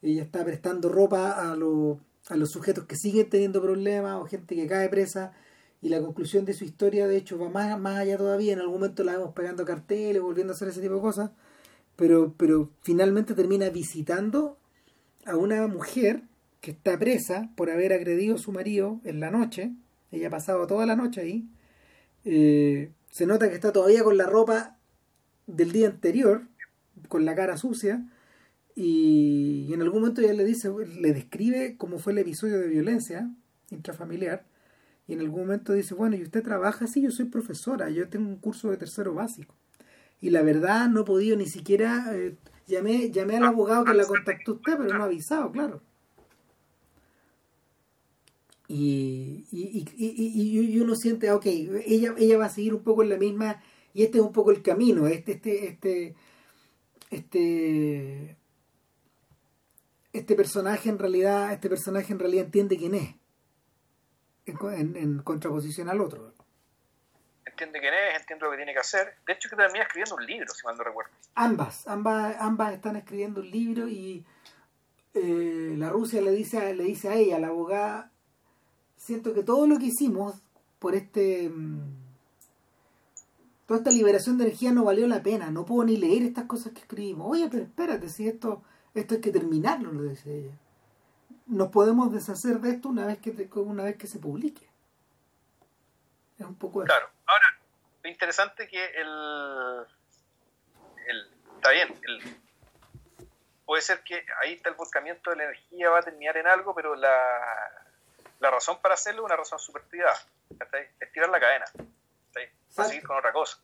Speaker 1: Ella está prestando ropa a, a los sujetos que siguen teniendo problemas, o gente que cae presa. Y la conclusión de su historia, de hecho, va más, más allá todavía. En algún momento la vemos pegando carteles, volviendo a hacer ese tipo de cosas pero, pero finalmente termina visitando a una mujer que está presa por haber agredido a su marido en la noche. Ella ha pasado toda la noche ahí. Eh, se nota que está todavía con la ropa del día anterior, con la cara sucia. Y, en algún momento ella le dice, le describe cómo fue el episodio de violencia intrafamiliar. Y en algún momento dice, bueno, ¿y usted trabaja? Sí, yo soy profesora, yo tengo un curso de tercero básico y la verdad no he podido ni siquiera eh, llamé llamé al abogado que la contactó usted pero no ha avisado claro y, y, y, y, uno siente ok ella ella va a seguir un poco en la misma y este es un poco el camino este este este este este personaje en realidad este personaje en realidad entiende quién es en, en contraposición al otro
Speaker 2: entiende quién es, entiende lo que tiene que hacer. De hecho, que termina escribiendo un libro, si mal no recuerdo.
Speaker 1: Ambas, ambas, ambas están escribiendo un libro y eh, la Rusia le dice, a, le dice a ella, la abogada, siento que todo lo que hicimos por este... Mm, toda esta liberación de energía no valió la pena, no puedo ni leer estas cosas que escribimos. Oye, pero espérate, si esto, esto hay que terminarlo, lo dice ella. Nos podemos deshacer de esto una vez que, una vez que se publique. Es un poco
Speaker 2: Claro. Ahora, lo interesante que el, el está bien, puede ser que ahí está el buscamiento de la energía va a terminar en algo, pero la, la razón para hacerlo es una razón súper privada, es tirar la cadena, para seguir con otra cosa.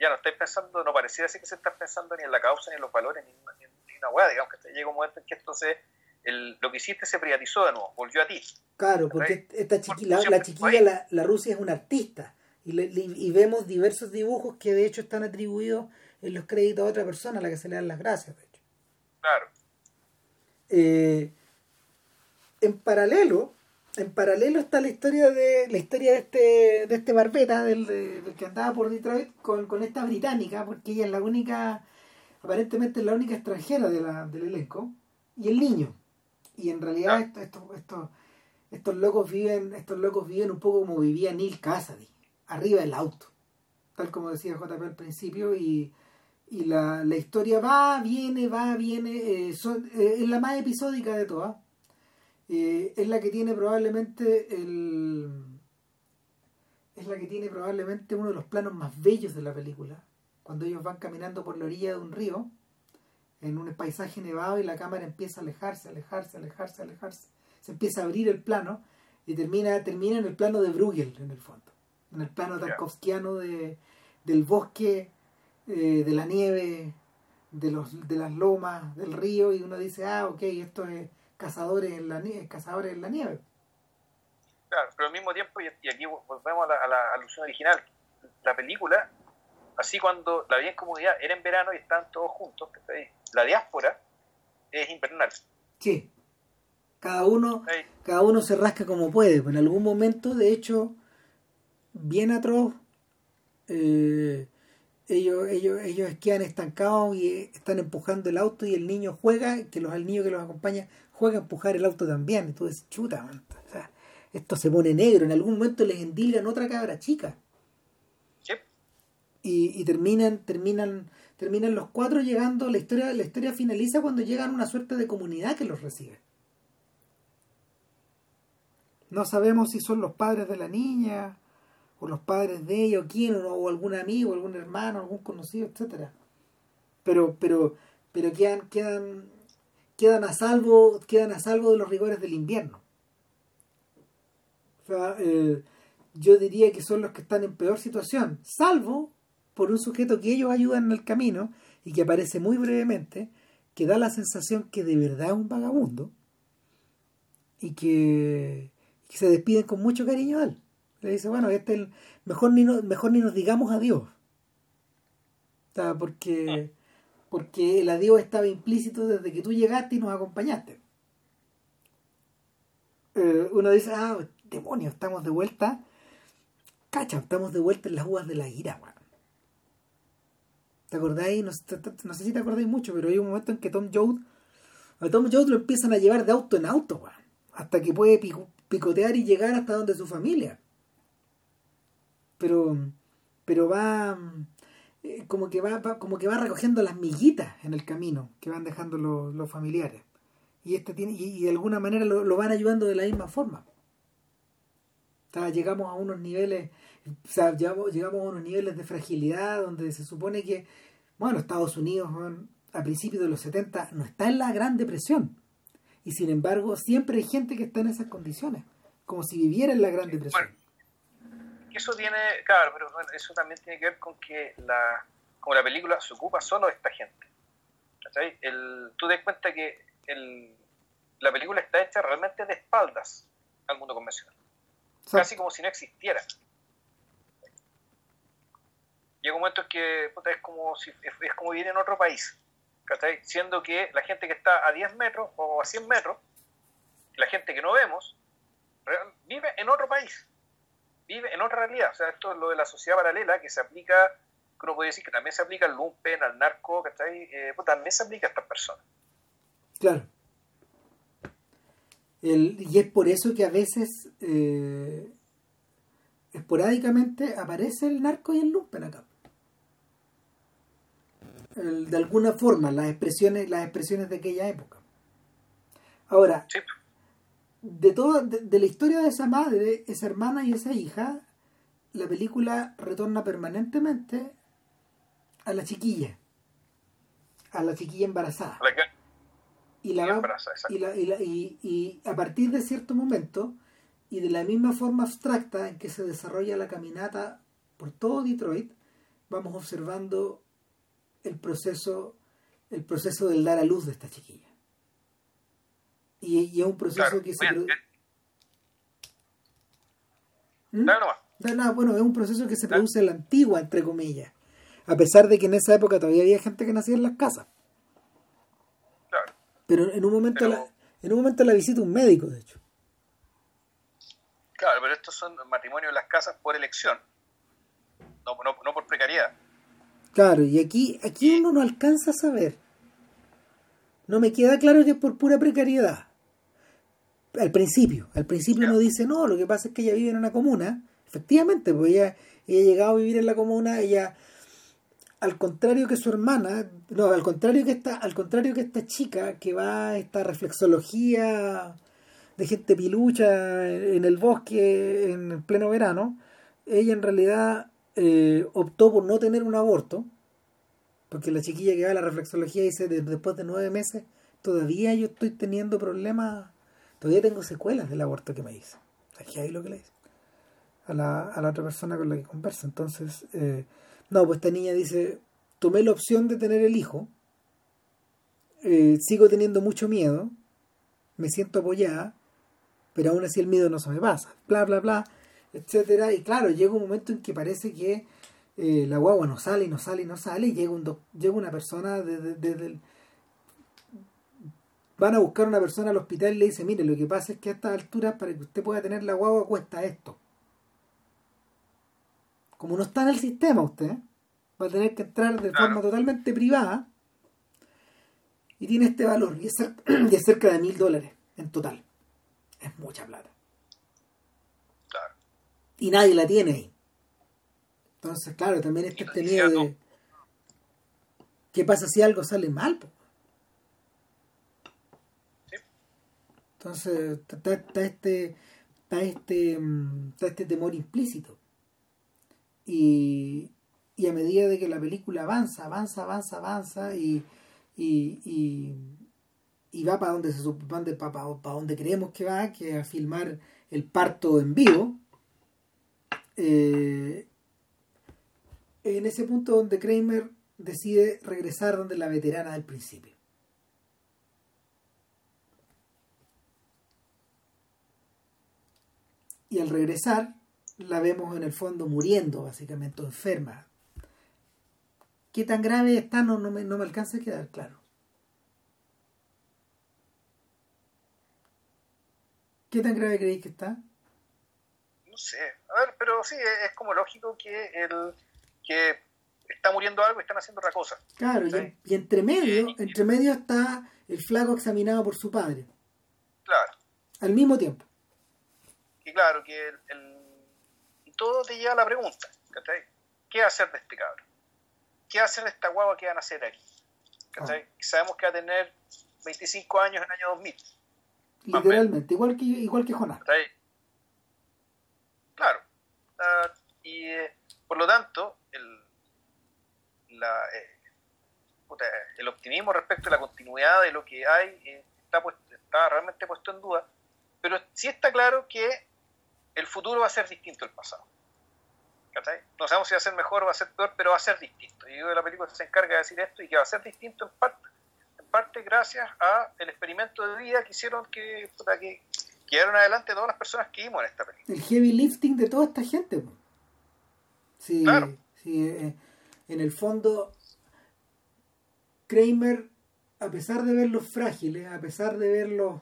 Speaker 2: Ya no estáis pensando, no pareciera así que se está pensando ni en la causa, ni en los valores, ni, en una hueá, digamos que llega un momento en que entonces el, lo que hiciste se privatizó de nuevo, volvió a ti.
Speaker 1: Claro, porque esta chiquilla, la, chiquilla, la, la Rusia es una artista y, y, vemos diversos dibujos que de hecho están atribuidos en los créditos a otra persona a la que se le dan las gracias, de hecho.
Speaker 2: Claro.
Speaker 1: Eh, en paralelo, en paralelo está la historia de la historia de este de este barbeta del, que andaba por Detroit con, con, esta británica porque ella es la única aparentemente es la única extranjera de la, del elenco y el niño. Y en realidad estos, estos, estos locos viven estos locos viven un poco como vivía Neil Cassidy arriba del auto, tal como decía JP al principio, y, y la, la, historia va, viene, va, viene, eh, son, eh, es la más episódica de todas, eh, es la que tiene probablemente el... Es la que tiene probablemente uno de los planos más bellos de la película, cuando ellos van caminando por la orilla de un río, en un paisaje nevado y la cámara empieza a alejarse, alejarse, alejarse, alejarse. Se empieza a abrir el plano y termina, termina en el plano de Bruegel en el fondo. En el plano tarkovskiano de, del bosque, eh, de la nieve, de, los, de las lomas, del río, y uno dice, ah, ok, esto es cazadores en la, nieve, cazadores en la nieve.
Speaker 2: Claro, pero al mismo tiempo, y aquí volvemos a la, alusión original, la película, así cuando la vida en comunidad era en verano y estaban todos juntos, la diáspora es invernal.
Speaker 1: Sí. Cada uno, cada uno se rasca como puede. En algún momento, de hecho, bien atroz. Eh, ellos, ellos, ellos quedan estancados y están empujando el auto y el niño juega, que los, el niño que los acompaña juega a empujar el auto también. Entonces, chuta, esto se pone negro. En algún momento les endilgan otra cabra chica. Y, y, terminan, terminan, terminan los cuatro llegando, la historia, la historia finaliza cuando llegan una suerte de comunidad que los recibe. No sabemos si son los padres de la niña, o los padres de ella, o quién, o, algún amigo, algún hermano, algún conocido, etcétera. Pero, pero, pero quedan, quedan, quedan a salvo, quedan a salvo de los rigores del invierno. O sea, eh, yo diría que son los que están en peor situación, salvo por un sujeto que ellos ayudan en el camino y que aparece muy brevemente, que da la sensación que de verdad es un vagabundo y que, se despiden con mucho cariño a él. Le dice, bueno, este el, mejor, ni no, mejor ni nos digamos adiós. porque, porque el adiós estaba implícito desde que tú llegaste y nos acompañaste. Eh, uno dice, ah, demonios, estamos de vuelta. Cacha, estamos de vuelta en las uvas de la ira, weón. ¿Te acordáis? No, sé si te acordáis mucho, pero hay un momento en que Tom Joad, a Tom Joad lo empiezan a llevar de auto en auto, weón. Hasta que puede picotear y llegar hasta donde su familia. Pero, pero va, eh, como que va, como que va recogiendo las miguitas en el camino que van dejando los, familiares. Y este tiene, y, de alguna manera lo, van ayudando de la misma forma. llegamos a unos niveles, o sea, llegamos, a unos niveles de fragilidad donde se supone que, bueno, Estados Unidos a principios de los 70 no está en la Gran Depresión. Y sin embargo, siempre hay gente que está en esas condiciones, como si viviera en la Gran Depresión
Speaker 2: eso tiene, claro, pero eso también tiene que ver con que la, como la película se ocupa solo de esta gente. El, tú te cuenta que el, la película está hecha realmente de espaldas al mundo convencional. Casi como si no existiera. Llega un momento en que es como si es, como vivir en otro país. Siendo que la gente que está a 10 metros o a 100 metros, la gente que no vemos, vive en otro país vive en otra realidad. O sea, esto es lo de la sociedad paralela que se aplica, que uno puede decir que también se aplica al lumpen, al narco, ¿cachai? Eh, pues también se aplica a estas personas.
Speaker 1: Claro. y es por eso que a veces eh, esporádicamente aparece el narco y el lumpen acá. de alguna forma, las expresiones, las expresiones de aquella época. Ahora, de toda de, la historia de esa madre, esa hermana y esa hija, la película retorna permanentemente a la chiquilla, a la chiquilla embarazada. y, la, y, la, y, la, y, a partir de cierto momento, y de la misma forma abstracta en que se desarrolla la caminata por todo Detroit, vamos observando el proceso, el proceso del dar a luz de esta chiquilla. Y, es un proceso que se produce. ¿Mm? bueno, es un proceso que se produce en la antigua, entre comillas. A pesar de que en esa época todavía había gente que nacía en las casas. Claro. Pero en un momento la, en un momento la visita un médico, de hecho.
Speaker 2: Claro, pero estos son matrimonios en las casas por elección, no, no, por precariedad.
Speaker 1: Claro, y aquí, aquí uno no alcanza a saber. No me queda claro que es por pura precariedad al principio. Al principio uno dice, no, lo que pasa es que ella vive en una comuna. Efectivamente, pues ella, ella ha llegado a vivir en la comuna, ella, al contrario que su hermana, no, al contrario que esta, al contrario que esta chica que va a esta reflexología de gente pilucha en el bosque en pleno verano, ella en realidad eh, optó por no tener un aborto, porque la chiquilla que va a la reflexología dice, después de nueve meses, todavía yo estoy teniendo problemas Todavía tengo secuelas del aborto que me hizo. Aquí hay lo que le dice. A la, a la otra persona con la que conversa. Entonces, eh, no, pues esta niña dice, tomé la opción de tener el hijo, eh, sigo teniendo mucho miedo, me siento apoyada, pero aún así el miedo no se me pasa, bla, bla, bla, etcétera. Y claro, llega un momento en que parece que eh, la guagua no sale y no sale y no sale, y llega, un llega una persona desde de, van a buscar a una persona al hospital y le dice, mire, lo que pasa es que a estas alturas, para que usted pueda tener la guagua, cuesta esto. Como no está en el sistema usted, va a tener que entrar de forma totalmente privada y tiene este valor, [clears throat] y es, cerca, de mil dólares en total. Es mucha plata. Y nadie la tiene ahí. Entonces, claro, también está este miedo de... ¿Qué pasa si algo sale mal? Entonces está, este, está, este, mm, está este temor implícito. Y, y, a medida de que la película avanza, avanza, avanza, avanza y, y, y, va para donde se supone, para, para, donde creemos que va, que es a filmar el parto en vivo, eh, en ese punto donde Kramer decide regresar donde la veterana del principio. Y al regresar la vemos en el fondo muriendo, básicamente, enferma. qué tan grave está no, no, me, no me alcanza a quedar claro. ¿Qué tan grave creéis que está?
Speaker 2: No sé. A ver, pero sí, es como lógico que el que está muriendo algo y están haciendo otra cosa.
Speaker 1: Claro, y, entre medio, entre medio está el flaco examinado por su padre.
Speaker 2: Claro.
Speaker 1: Al mismo tiempo.
Speaker 2: Y claro, que el, y todo te lleva a la pregunta, ¿Qué hacer de este cabrón? ¿Qué hacer de esta guagua que van a hacer aquí? Ah. Sabemos que va a tener 25 años en el año 2000.
Speaker 1: Literalmente, igual que, igual que Jonás.
Speaker 2: Claro. Ah, y eh, por lo tanto, el, la, eh, el optimismo respecto a la continuidad de lo que hay eh, está, está realmente puesto en duda, pero sí está claro que el futuro va a ser distinto al pasado. No sabemos si va a ser mejor o va a ser peor, pero va a ser distinto. Y la película se encarga de decir esto y que va a ser distinto en parte, en parte gracias a el experimento de vida que hicieron que, que, llevaron adelante todas las personas que vimos en esta película.
Speaker 1: El heavy lifting de toda esta gente. Sí, claro. sí eh, en el fondo, Kramer, a pesar de verlos frágiles, a pesar de verlos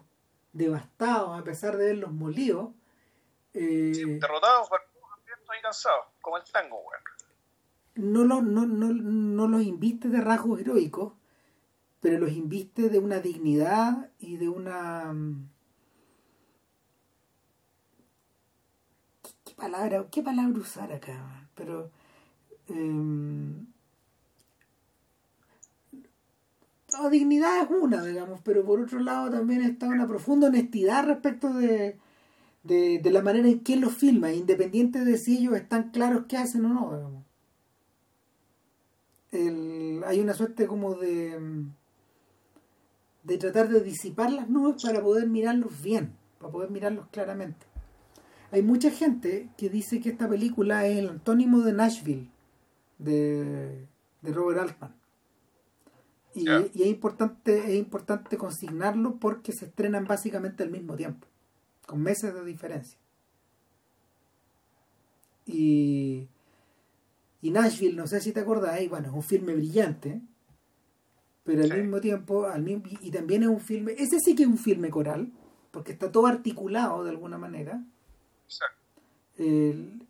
Speaker 1: devastados, a pesar de verlos molidos,
Speaker 2: eh, derrotados, y cansados, como el tango, weón.
Speaker 1: No, lo, no, no, no los inviste de rasgos heroicos, pero los inviste de una dignidad y de una... Mm, ¿Qué, palabra, qué palabra usar acá? Pero Em, la dignidad es una, digamos, pero por otro lado también está una profunda honestidad respecto de, de, la manera en que lo filma, independiente de si ellos están claros qué hacen o no, digamos. hay una suerte como de de tratar de disipar las nubes para poder mirarlos bien, para poder mirarlos claramente. Hay mucha gente que dice que esta película es el antónimo de Nashville de, Robert Altman. Y, es importante es importante consignarlo porque se estrenan básicamente al mismo tiempo, con meses de diferencia. Y, y Nashville, no sé si te acordáis, bueno, es un filme brillante, pero al mismo tiempo, al mismo, y también es un filme, ese sí que es un filme coral, porque está todo articulado de alguna manera. Exacto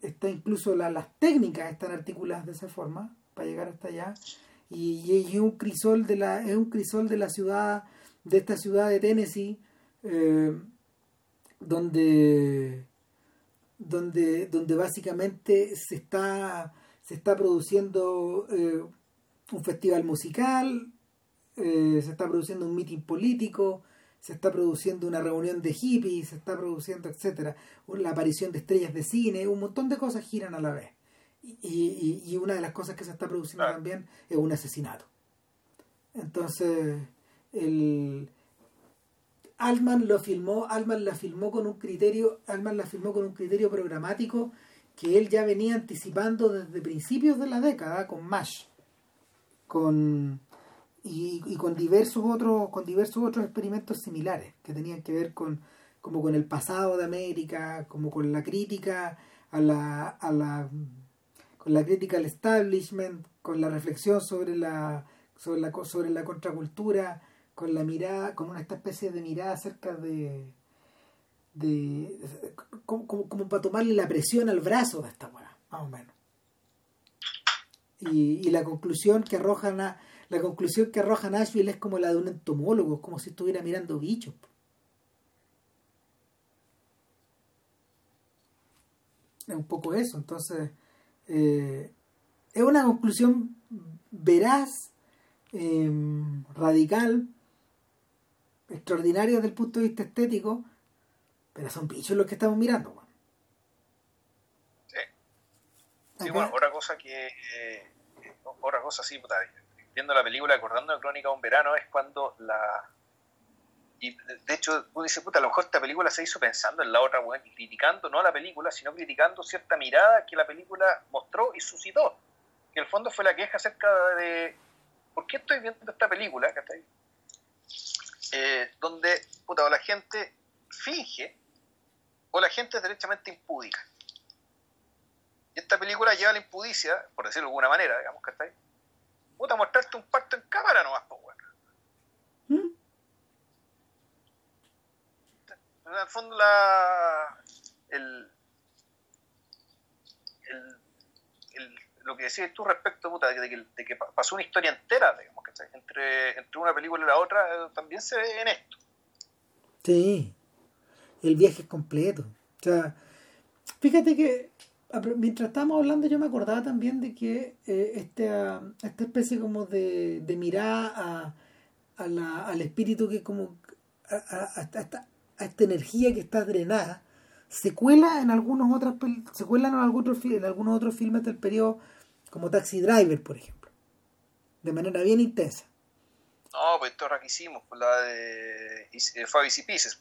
Speaker 1: está incluso las técnicas están articuladas de esa forma para llegar hasta allá y, es un crisol de la es un crisol de la ciudad de esta ciudad de Tennessee eh, donde donde donde básicamente se está se está produciendo eh, un festival musical eh, se está produciendo un meeting político se está produciendo una reunión de hippies, se está produciendo, etcétera, la aparición de estrellas de cine, un montón de cosas giran a la vez. Y, y, una de las cosas que se está produciendo también es un asesinato. Entonces, el Altman lo filmó, Altman la filmó con un criterio, Altman la filmó con un criterio programático que él ya venía anticipando desde principios de la década con MASH, con y, y, con diversos otros con diversos otros experimentos similares que tenían que ver con como con el pasado de América como con la crítica a la, a la con la crítica al establishment con la reflexión sobre la sobre la sobre la contracultura con la mirada con una especie de mirada acerca de de, como, como, para tomarle la presión al brazo de esta weá, más o menos y, y la conclusión que arrojan a la conclusión que arroja Nashville es como la de un entomólogo, como si estuviera mirando bichos. Es un poco eso, entonces eh, es una conclusión veraz, em, radical, extraordinaria desde el punto de vista estético, pero son bichos los que estamos mirando.
Speaker 2: Sí. bueno, otra cosa que... Eh, otra cosa sí, puta, viendo la película, acordando de Crónica de un verano, es cuando la... Y de hecho, uno dice, puta, a lo mejor esta película se hizo pensando en la otra, weón, y criticando no a la película, sino criticando cierta mirada que la película mostró y suscitó. Que en el fondo fue la queja acerca de, ¿por qué estoy viendo esta película? Eh, donde, puta, o la gente finge, o la gente es derechamente impúdica. Y esta película lleva la impudicia, por decirlo de alguna manera, digamos, que está ahí puta, mostrarte un parto en cámara nomás, pues, bueno. ¿Mm? En el fondo, la. El, el, el, lo que decías tú respecto de, que, pasó una historia entera, digamos, que entre, entre una película y la otra, eh, también se ve en esto.
Speaker 1: Sí, el viaje es completo. O sea, fíjate que mientras estábamos hablando yo me acordaba también de que eh, esta, esta especie como de, de mirar a, a la, al espíritu que como a, a, esta, a, esta, energía que está drenada se cuela en algunos otros se cuela en algunos, en algunos otros filmes del periodo como Taxi Driver por ejemplo de manera bien intensa
Speaker 2: no pues esto es hicimos pues la de Fabi y Pieces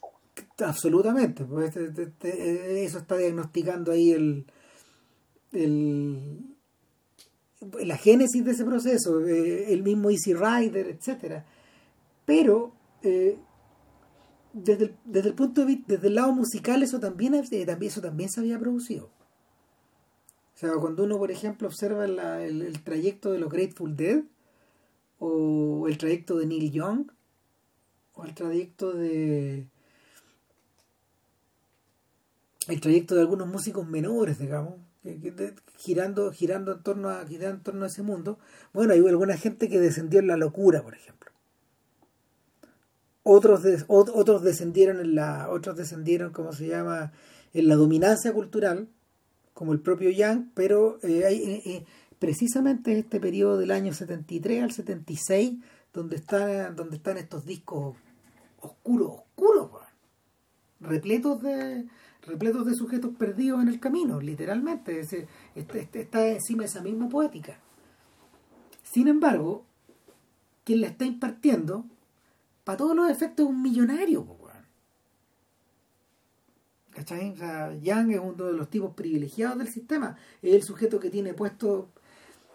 Speaker 1: absolutamente pues este, este, este, eso está diagnosticando ahí el el, la génesis de ese proceso, eh, el mismo Easy Rider, etcétera. Pero eh, desde, el, desde el punto de vista, desde el lado musical, eso también, eh, también, eso también se había producido. Sea, cuando uno, por ejemplo, observa el, el, trayecto de los Grateful Dead, o el trayecto de Neil Young, o el trayecto de. el trayecto de algunos músicos menores, digamos, girando, girando en torno a, girando en torno a ese mundo. Bueno, hay alguna gente que descendió en la locura, por ejemplo. Otros, otros descendieron en la, otros descendieron, como se llama, en la dominancia cultural, como el propio Yang, pero eh, hay, eh, eh, precisamente este periodo del año 73 al 76, donde están, donde están estos discos oscuros, oscuros, repletos de, repletos de sujetos perdidos en el camino, literalmente. Ese, este, este, está encima esa misma poética. Sin embargo, quien la está impartiendo, para todos los efectos, es un millonario. ¿Cachai? Yang es uno de los tipos privilegiados del sistema. Es el sujeto que tiene puesto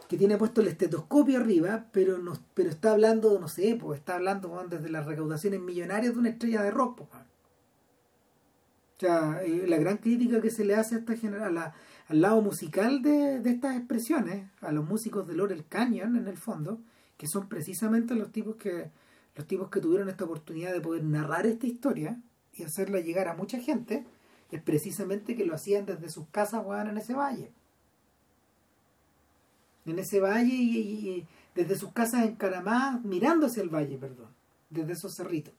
Speaker 1: que tiene puesto el estetoscopio arriba, pero no, pero está hablando, no sé, pues está hablando desde las recaudaciones millonarias de una estrella de rock. Pues, o sea, eh, la gran crítica que se le hace a esta al lado musical de, estas expresiones, a los músicos de Laurel Canyon en el fondo, que son precisamente los tipos que los tipos que tuvieron esta oportunidad de poder narrar esta historia y hacerla llegar a mucha gente, es precisamente que lo hacían desde sus casas jugaban en ese valle. En ese valle y, desde sus casas en Caramá, mirando hacia el valle, perdón, desde esos cerritos.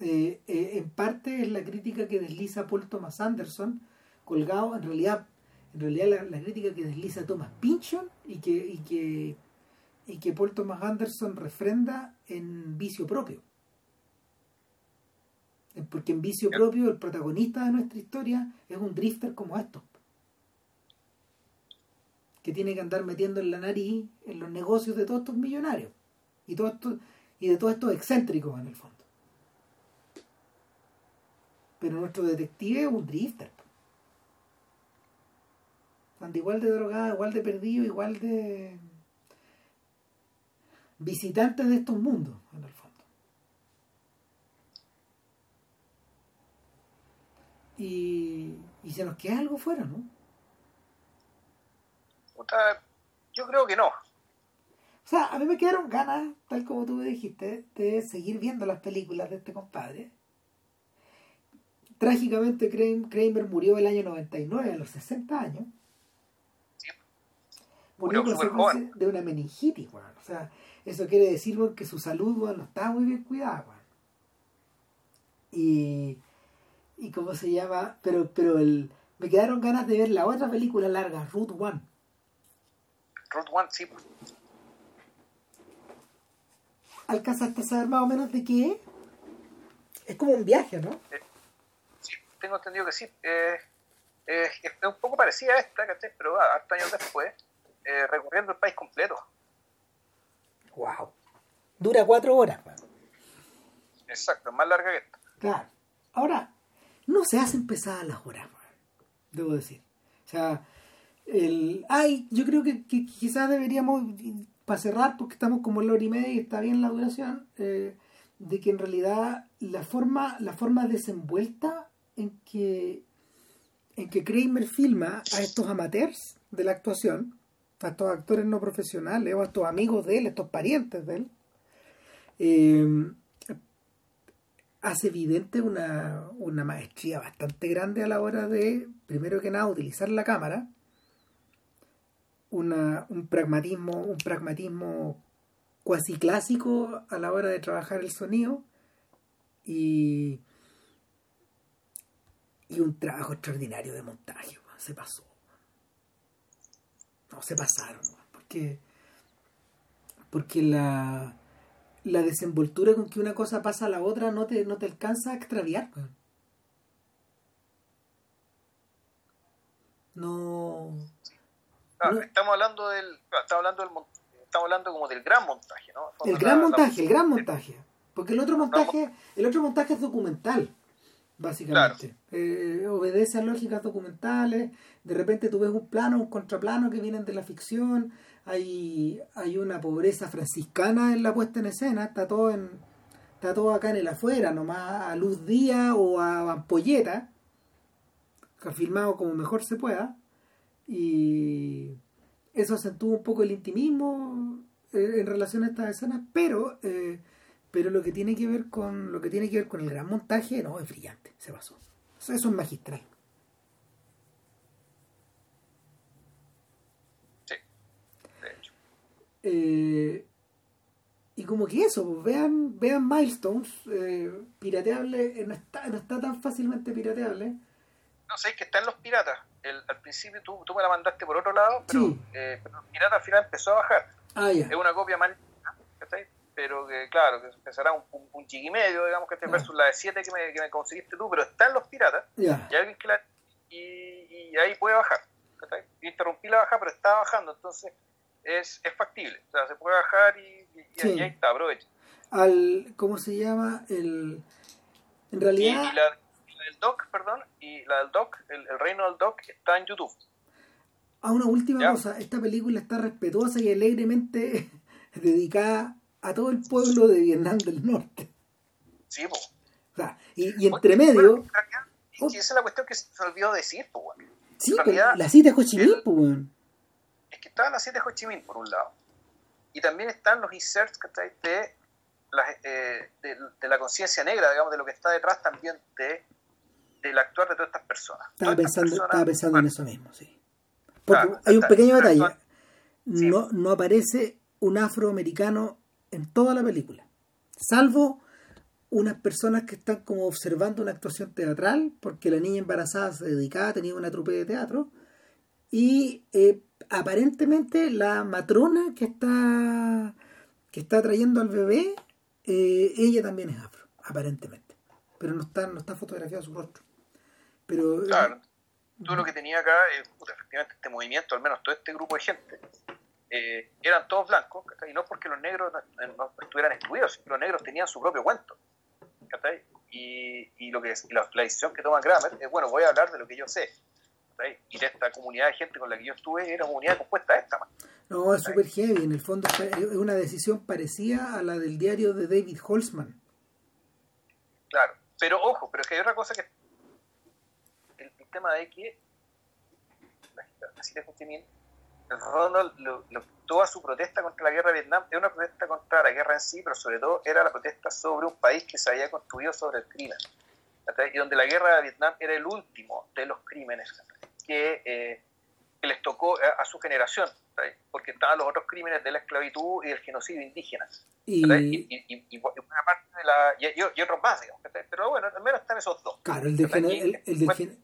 Speaker 1: Eh, eh, en parte es la crítica que desliza Paul Thomas Anderson, colgado, en realidad, en realidad la, crítica que desliza Thomas Pynchon y que, y que, y que Paul Thomas Anderson refrenda en Vicio Propio. Porque en Vicio Propio el protagonista de nuestra historia es un drifter como estos que tiene que andar metiendo en la nariz en los negocios de todos estos millonarios y, de todos estos excéntricos en el fondo. Pero nuestro detective es un drifter. Anda igual de drogado, igual de perdido, igual de visitantes de estos mundos, en el fondo. Y, y se nos queda algo fuera, ¿no?
Speaker 2: yo creo que no.
Speaker 1: O sea, a mí me quedaron ganas, tal como tú me dijiste, de seguir viendo las películas de este compadre. Trágicamente Kramer murió el año 99, a los 60 años. Murió por de una meningitis, bueno. O sea, eso quiere decir que su salud bueno, no estaba muy bien cuidada. Bueno. Y, y cómo se llama, pero, pero el, me quedaron ganas de ver la otra película larga, Root One.
Speaker 2: Root One, sí.
Speaker 1: ¿Alcanzaste a saber más o menos de qué es? como un viaje, ¿no?
Speaker 2: Eh, tengo entendido que sí. Eh, eh, es un poco parecida a esta, ¿cachai? Pero hasta años después, eh, recorriendo el país completo.
Speaker 1: Wow. Dura cuatro horas.
Speaker 2: Exacto, es más larga que esta.
Speaker 1: Claro. Ahora, no se hacen pesadas las horas, debo decir. O sea, el, ay, yo creo que, quizás deberíamos, para cerrar, porque estamos como en la hora y media y está bien la duración, de que en realidad la forma, la forma desenvuelta en que, en que Kramer filma a estos amateurs de la actuación, a estos actores no profesionales o a estos amigos de él, estos parientes de él, eh, hace evidente una, una maestría bastante grande a la hora de, primero que nada, utilizar la cámara, una, un pragmatismo, un pragmatismo cuasi clásico a la hora de trabajar el sonido y, y un trabajo extraordinario de montaje. Se pasó. No, se pasaron. Porque, porque la, la desenvoltura con que una cosa pasa a la otra no te, no te alcanza a extraviar. No,
Speaker 2: no. Estamos hablando del, estamos hablando del estamos hablando como del gran montaje, ¿no?
Speaker 1: El gran montaje, el gran montaje. Porque el otro montaje, el otro montaje es documental, básicamente. Eh, obedece a lógicas documentales. De repente tú ves un plano, un contraplano que vienen de la ficción. Hay, hay una pobreza franciscana en la puesta en escena. Está todo en, está todo acá en el afuera, nomás a luz día o a ampolleta. Filmado como mejor se pueda. Y eso acentúa un poco el intimismo eh, en relación a estas escenas, pero eh, pero lo que tiene que ver con lo que tiene que ver con el gran montaje no es brillante, se pasó. Eso, es magistral.
Speaker 2: Sí, de hecho.
Speaker 1: Eh, y como que eso, pues, vean, vean Milestones, pirateable, no está, no está tan fácilmente pirateable.
Speaker 2: No sé, es que están los piratas al principio tú, tú, me la mandaste por otro lado, pero, eh, pero Pirata al final empezó a bajar.
Speaker 1: Ah,
Speaker 2: es una copia más pero que claro, que empezará un, un, y medio, digamos, que este versus la de 7 que me, que me conseguiste tú, pero están los piratas, y alguien que la, y, ahí puede bajar. Interrumpí la baja, pero está bajando, entonces es, es factible. O sea, se puede bajar y, ahí está, aprovecha.
Speaker 1: Al, ¿Cómo se llama? El, en realidad
Speaker 2: del doc, perdón, y la del doc, el, reino del doc, está en YouTube.
Speaker 1: Ah, una última cosa, esta película está respetuosa y alegremente [laughs] dedicada a todo el pueblo de Vietnam del Norte.
Speaker 2: Sí, po.
Speaker 1: O sea, y, entre medio...
Speaker 2: y esa es la cuestión que se olvidó decir, pues, bueno.
Speaker 1: Sí, la cita de Ho Chi Minh,
Speaker 2: Es está la cita de Ho Chi Minh, por un lado. Y también están los inserts de la, eh, de, de, la conciencia negra, digamos, de lo que está detrás también de del actuar de todas estas personas.
Speaker 1: Estaba pensando, estaba pensando en eso mismo, sí. Porque hay un pequeño detalle. No, no aparece un afroamericano en toda la película. Salvo unas personas que están como observando una actuación teatral, porque la niña embarazada se dedicaba, tenía una trupe de teatro, y eh, aparentemente la matrona que está que está trayendo al bebé, eh, ella también es afro, aparentemente, pero no está, no está fotografiado su rostro. Pero,
Speaker 2: claro, tú lo que tenía acá, es, efectivamente, este movimiento, al menos todo este grupo de gente, eh, eran todos blancos, y no porque los negros no, estuvieran excluidos, los negros tenían su propio cuento. Y, y, lo que es, la, decisión que toma Kramer es, bueno, voy a hablar de lo que yo sé. Y de esta comunidad de gente con la que yo estuve, era una comunidad compuesta de esta.
Speaker 1: No, es súper heavy, en el fondo es una decisión parecida a la del diario de David Holzman.
Speaker 2: Claro, pero ojo, pero es que hay otra cosa que tema de que toda su protesta contra la guerra de Vietnam es una protesta contra la guerra en sí, pero sobre todo era la protesta sobre un país que se había construido sobre el crimen. Y donde la guerra de Vietnam era el último de los crímenes que, eh, que les tocó a, su generación, porque estaban los otros crímenes de la esclavitud y del genocidio indígena. Y, y, y, una parte de la, y, otros más, digamos, pero bueno, al menos están esos dos.
Speaker 1: Claro, el, del, el, el del,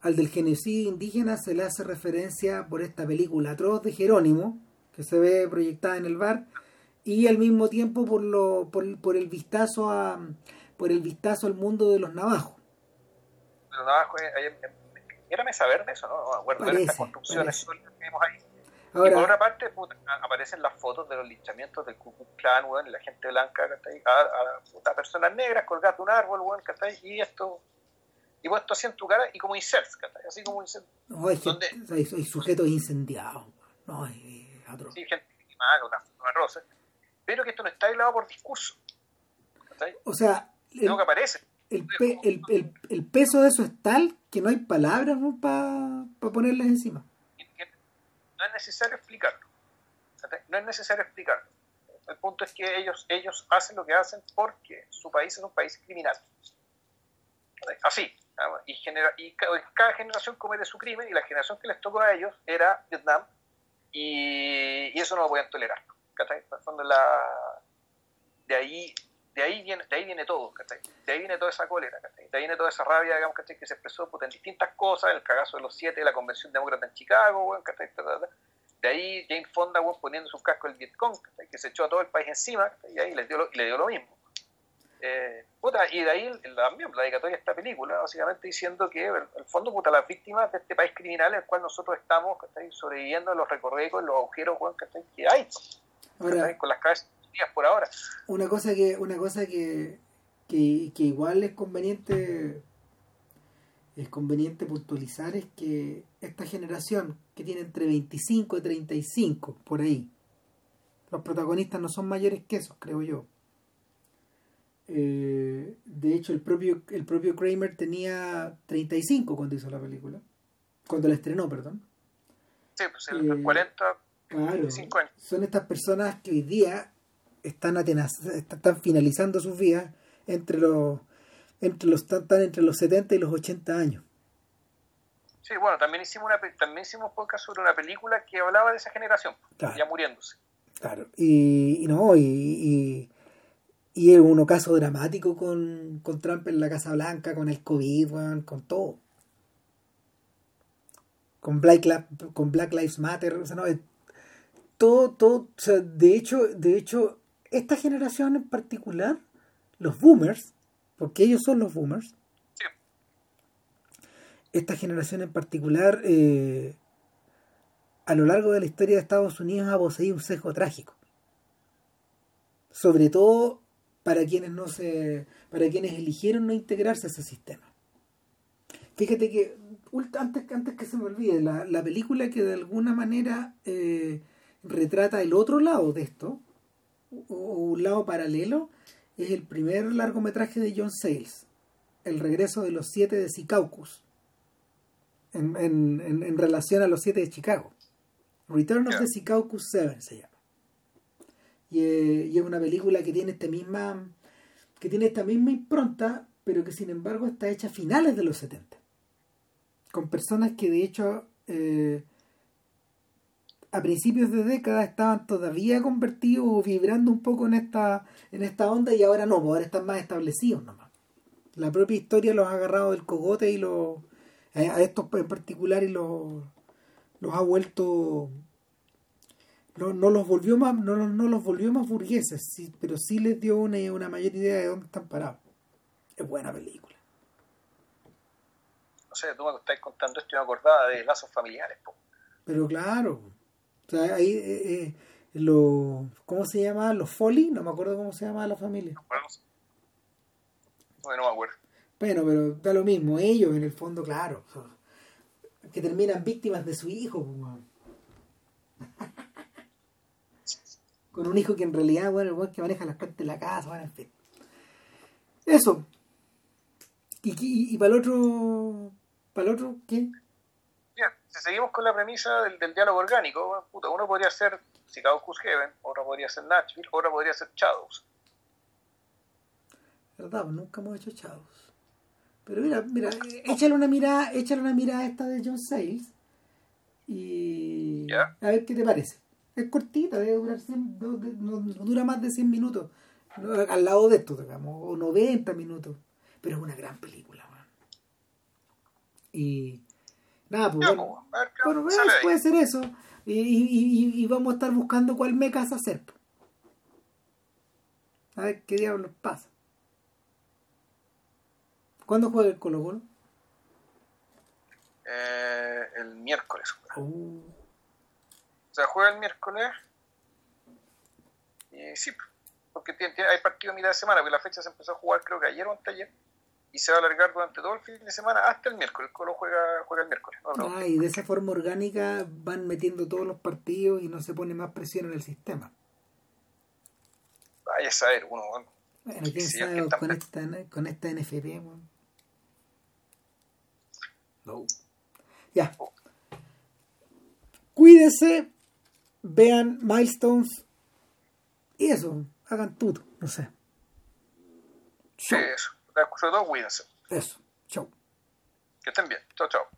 Speaker 1: al del genocidio indígena se le hace referencia por esta película atroz de Jerónimo, que se ve proyectada en el bar, y al mismo tiempo por lo por, por el vistazo a por el vistazo al mundo de los navajos.
Speaker 2: Los navajos, eh, era mesa verde eso, ¿no? No acuerdo, estas construcciones que vimos ahí. y por una parte aparecen las fotos de los linchamientos del Ku Klux Klan, y la gente blanca, a, a, personas negras colgando un árbol, bueno, y esto y puesto así en tu cara y como inserts, así como inserts.
Speaker 1: No, es donde, hay, hay, sujetos incendiados, no, hay otro.
Speaker 2: Sí, gente quemada una, rosa, pero que esto no está aislado por discurso.
Speaker 1: O sea,
Speaker 2: el, que aparece.
Speaker 1: El, el, el, el, peso de eso es tal que no hay palabras para pa ponerles encima.
Speaker 2: no es necesario explicarlo. No es necesario explicarlo. El punto es que ellos, ellos hacen lo que hacen porque su país es un país criminal. Así. Y, genera, y cada generación comete su crimen y la generación que les tocó a ellos era Vietnam y, y eso no lo podían tolerar. La, de ahí de ahí viene, de ahí viene todo, De ahí viene toda esa cólera, De ahí viene toda esa rabia, digamos, Que se expresó en distintas cosas, el cagazo de los siete, la convención demócrata en Chicago, De ahí James Fonda, poniendo su casco el Vietcong, que se echó a todo el país encima, y ahí le dio lo, le dio lo mismo. Eh, y de ahí también la dedicatoria de esta película, básicamente diciendo que el, fondo, puta, las víctimas de este país criminal en el cual nosotros estamos sobreviviendo en los recorridos, los agujeros que hay, con las cabezas por ahora.
Speaker 1: Una cosa que, una cosa que, que, igual es conveniente es conveniente puntualizar es que esta generación que tiene entre 25 y 35 por ahí los protagonistas no son mayores que esos creo yo. Eh, de hecho el propio el propio Kramer tenía 35 cuando hizo la película. Cuando la estrenó perdón.
Speaker 2: Sí pues el, 40
Speaker 1: claro, años. Son estas personas que hoy día están, están finalizando sus vidas entre los entre los están entre los 70 y los 80 años.
Speaker 2: Sí, bueno, también hicimos una también hicimos podcast sobre una película que hablaba de esa generación, ya muriéndose.
Speaker 1: Claro, y, no, y, y, es un ocaso dramático con, con Trump en la Casa Blanca, con el COVID, con todo. Con Black, con Black Lives Matter, o sea, no, todo, todo, o sea, de hecho, de hecho, esta generación en particular, los boomers, porque ellos son los boomers, esta generación en particular, eh, a lo largo de la historia de Estados Unidos ha poseído un sesgo trágico. Sobre todo para quienes no se. para quienes eligieron no integrarse a ese sistema. Fíjate que antes, antes que se me olvide, la, película que de alguna manera eh, retrata el otro lado de esto, un lado paralelo es el primer largometraje de John Sayles, El regreso de los siete de Secaucus, en, en, relación a los siete de Chicago. Return of the Secaucus 7 se llama. Eh, y, es una película que tiene esta misma que tiene esta misma impronta, pero que sin embargo está hecha a finales de los 70. Con personas que de hecho eh, a principios de década estaban todavía convertidos o vibrando un poco en esta, en esta onda y ahora no, pues ahora están más establecidos nomás. La propia historia los ha agarrado del cogote y los, a estos en particular y los, los ha vuelto no, no los volvió más no, no los volvió más burgueses sí, pero sí les dio una, una mayor idea de dónde están parados. Es buena película.
Speaker 2: No sé tú me estás contando esto y me acordaba de lazos familiares
Speaker 1: pero claro o sea, ahí, eh, eh, lo, ¿cómo se llama? Los Foley, no me acuerdo cómo se llama la familia.
Speaker 2: Bueno, no me acuerdo.
Speaker 1: Bueno, pero da lo mismo, ellos en el fondo, claro, que terminan víctimas de su hijo. Pues, [laughs] Con un hijo que en realidad, bueno, el que maneja las partes de la casa, bueno, en fin. Eso. ¿Y, y, y para el otro, para el otro, qué?
Speaker 2: Si seguimos con la premisa del, diálogo orgánico, uno podría ser Secaucus Heaven, otro podría ser Nashville, otro podría ser Shadows.
Speaker 1: ¿Verdad? Pues nunca hemos hecho Shadows. Pero mira, mira, échale una mirada, échale una mirada a esta de John Sayles y a ver qué te parece. Es cortita, debe durar no, dura más de 100 minutos. Al lado de esto, digamos, o 90 minutos. Pero es una gran película, man. Y Nada, pues bueno, bueno puede ser eso. Y, y, vamos a estar buscando cuál mecas hacer. A ver qué diablos pasa. ¿Cuándo juega el Colo Colo?
Speaker 2: Eh, el miércoles. Uh. O sea, juega el miércoles. Y sí, porque tiene, hay partido mitad de semana, porque la fecha se empezó a jugar creo que ayer o anteayer y se va a alargar durante todo el fin de semana hasta el miércoles. El Colo juega, juega el miércoles.
Speaker 1: Ah, y de esa forma orgánica van metiendo todos los partidos y no se pone más presión en el sistema.
Speaker 2: Vaya a saber, uno.
Speaker 1: Bueno, quién sabe con, esta, con esta NFP. No. Ya. Oh. Cuídense vean Milestones y eso, hagan tuto, no sé.
Speaker 2: Eso, sobre todo cuídense.
Speaker 1: Eso, chau.
Speaker 2: Que estén bien. Chao, chao.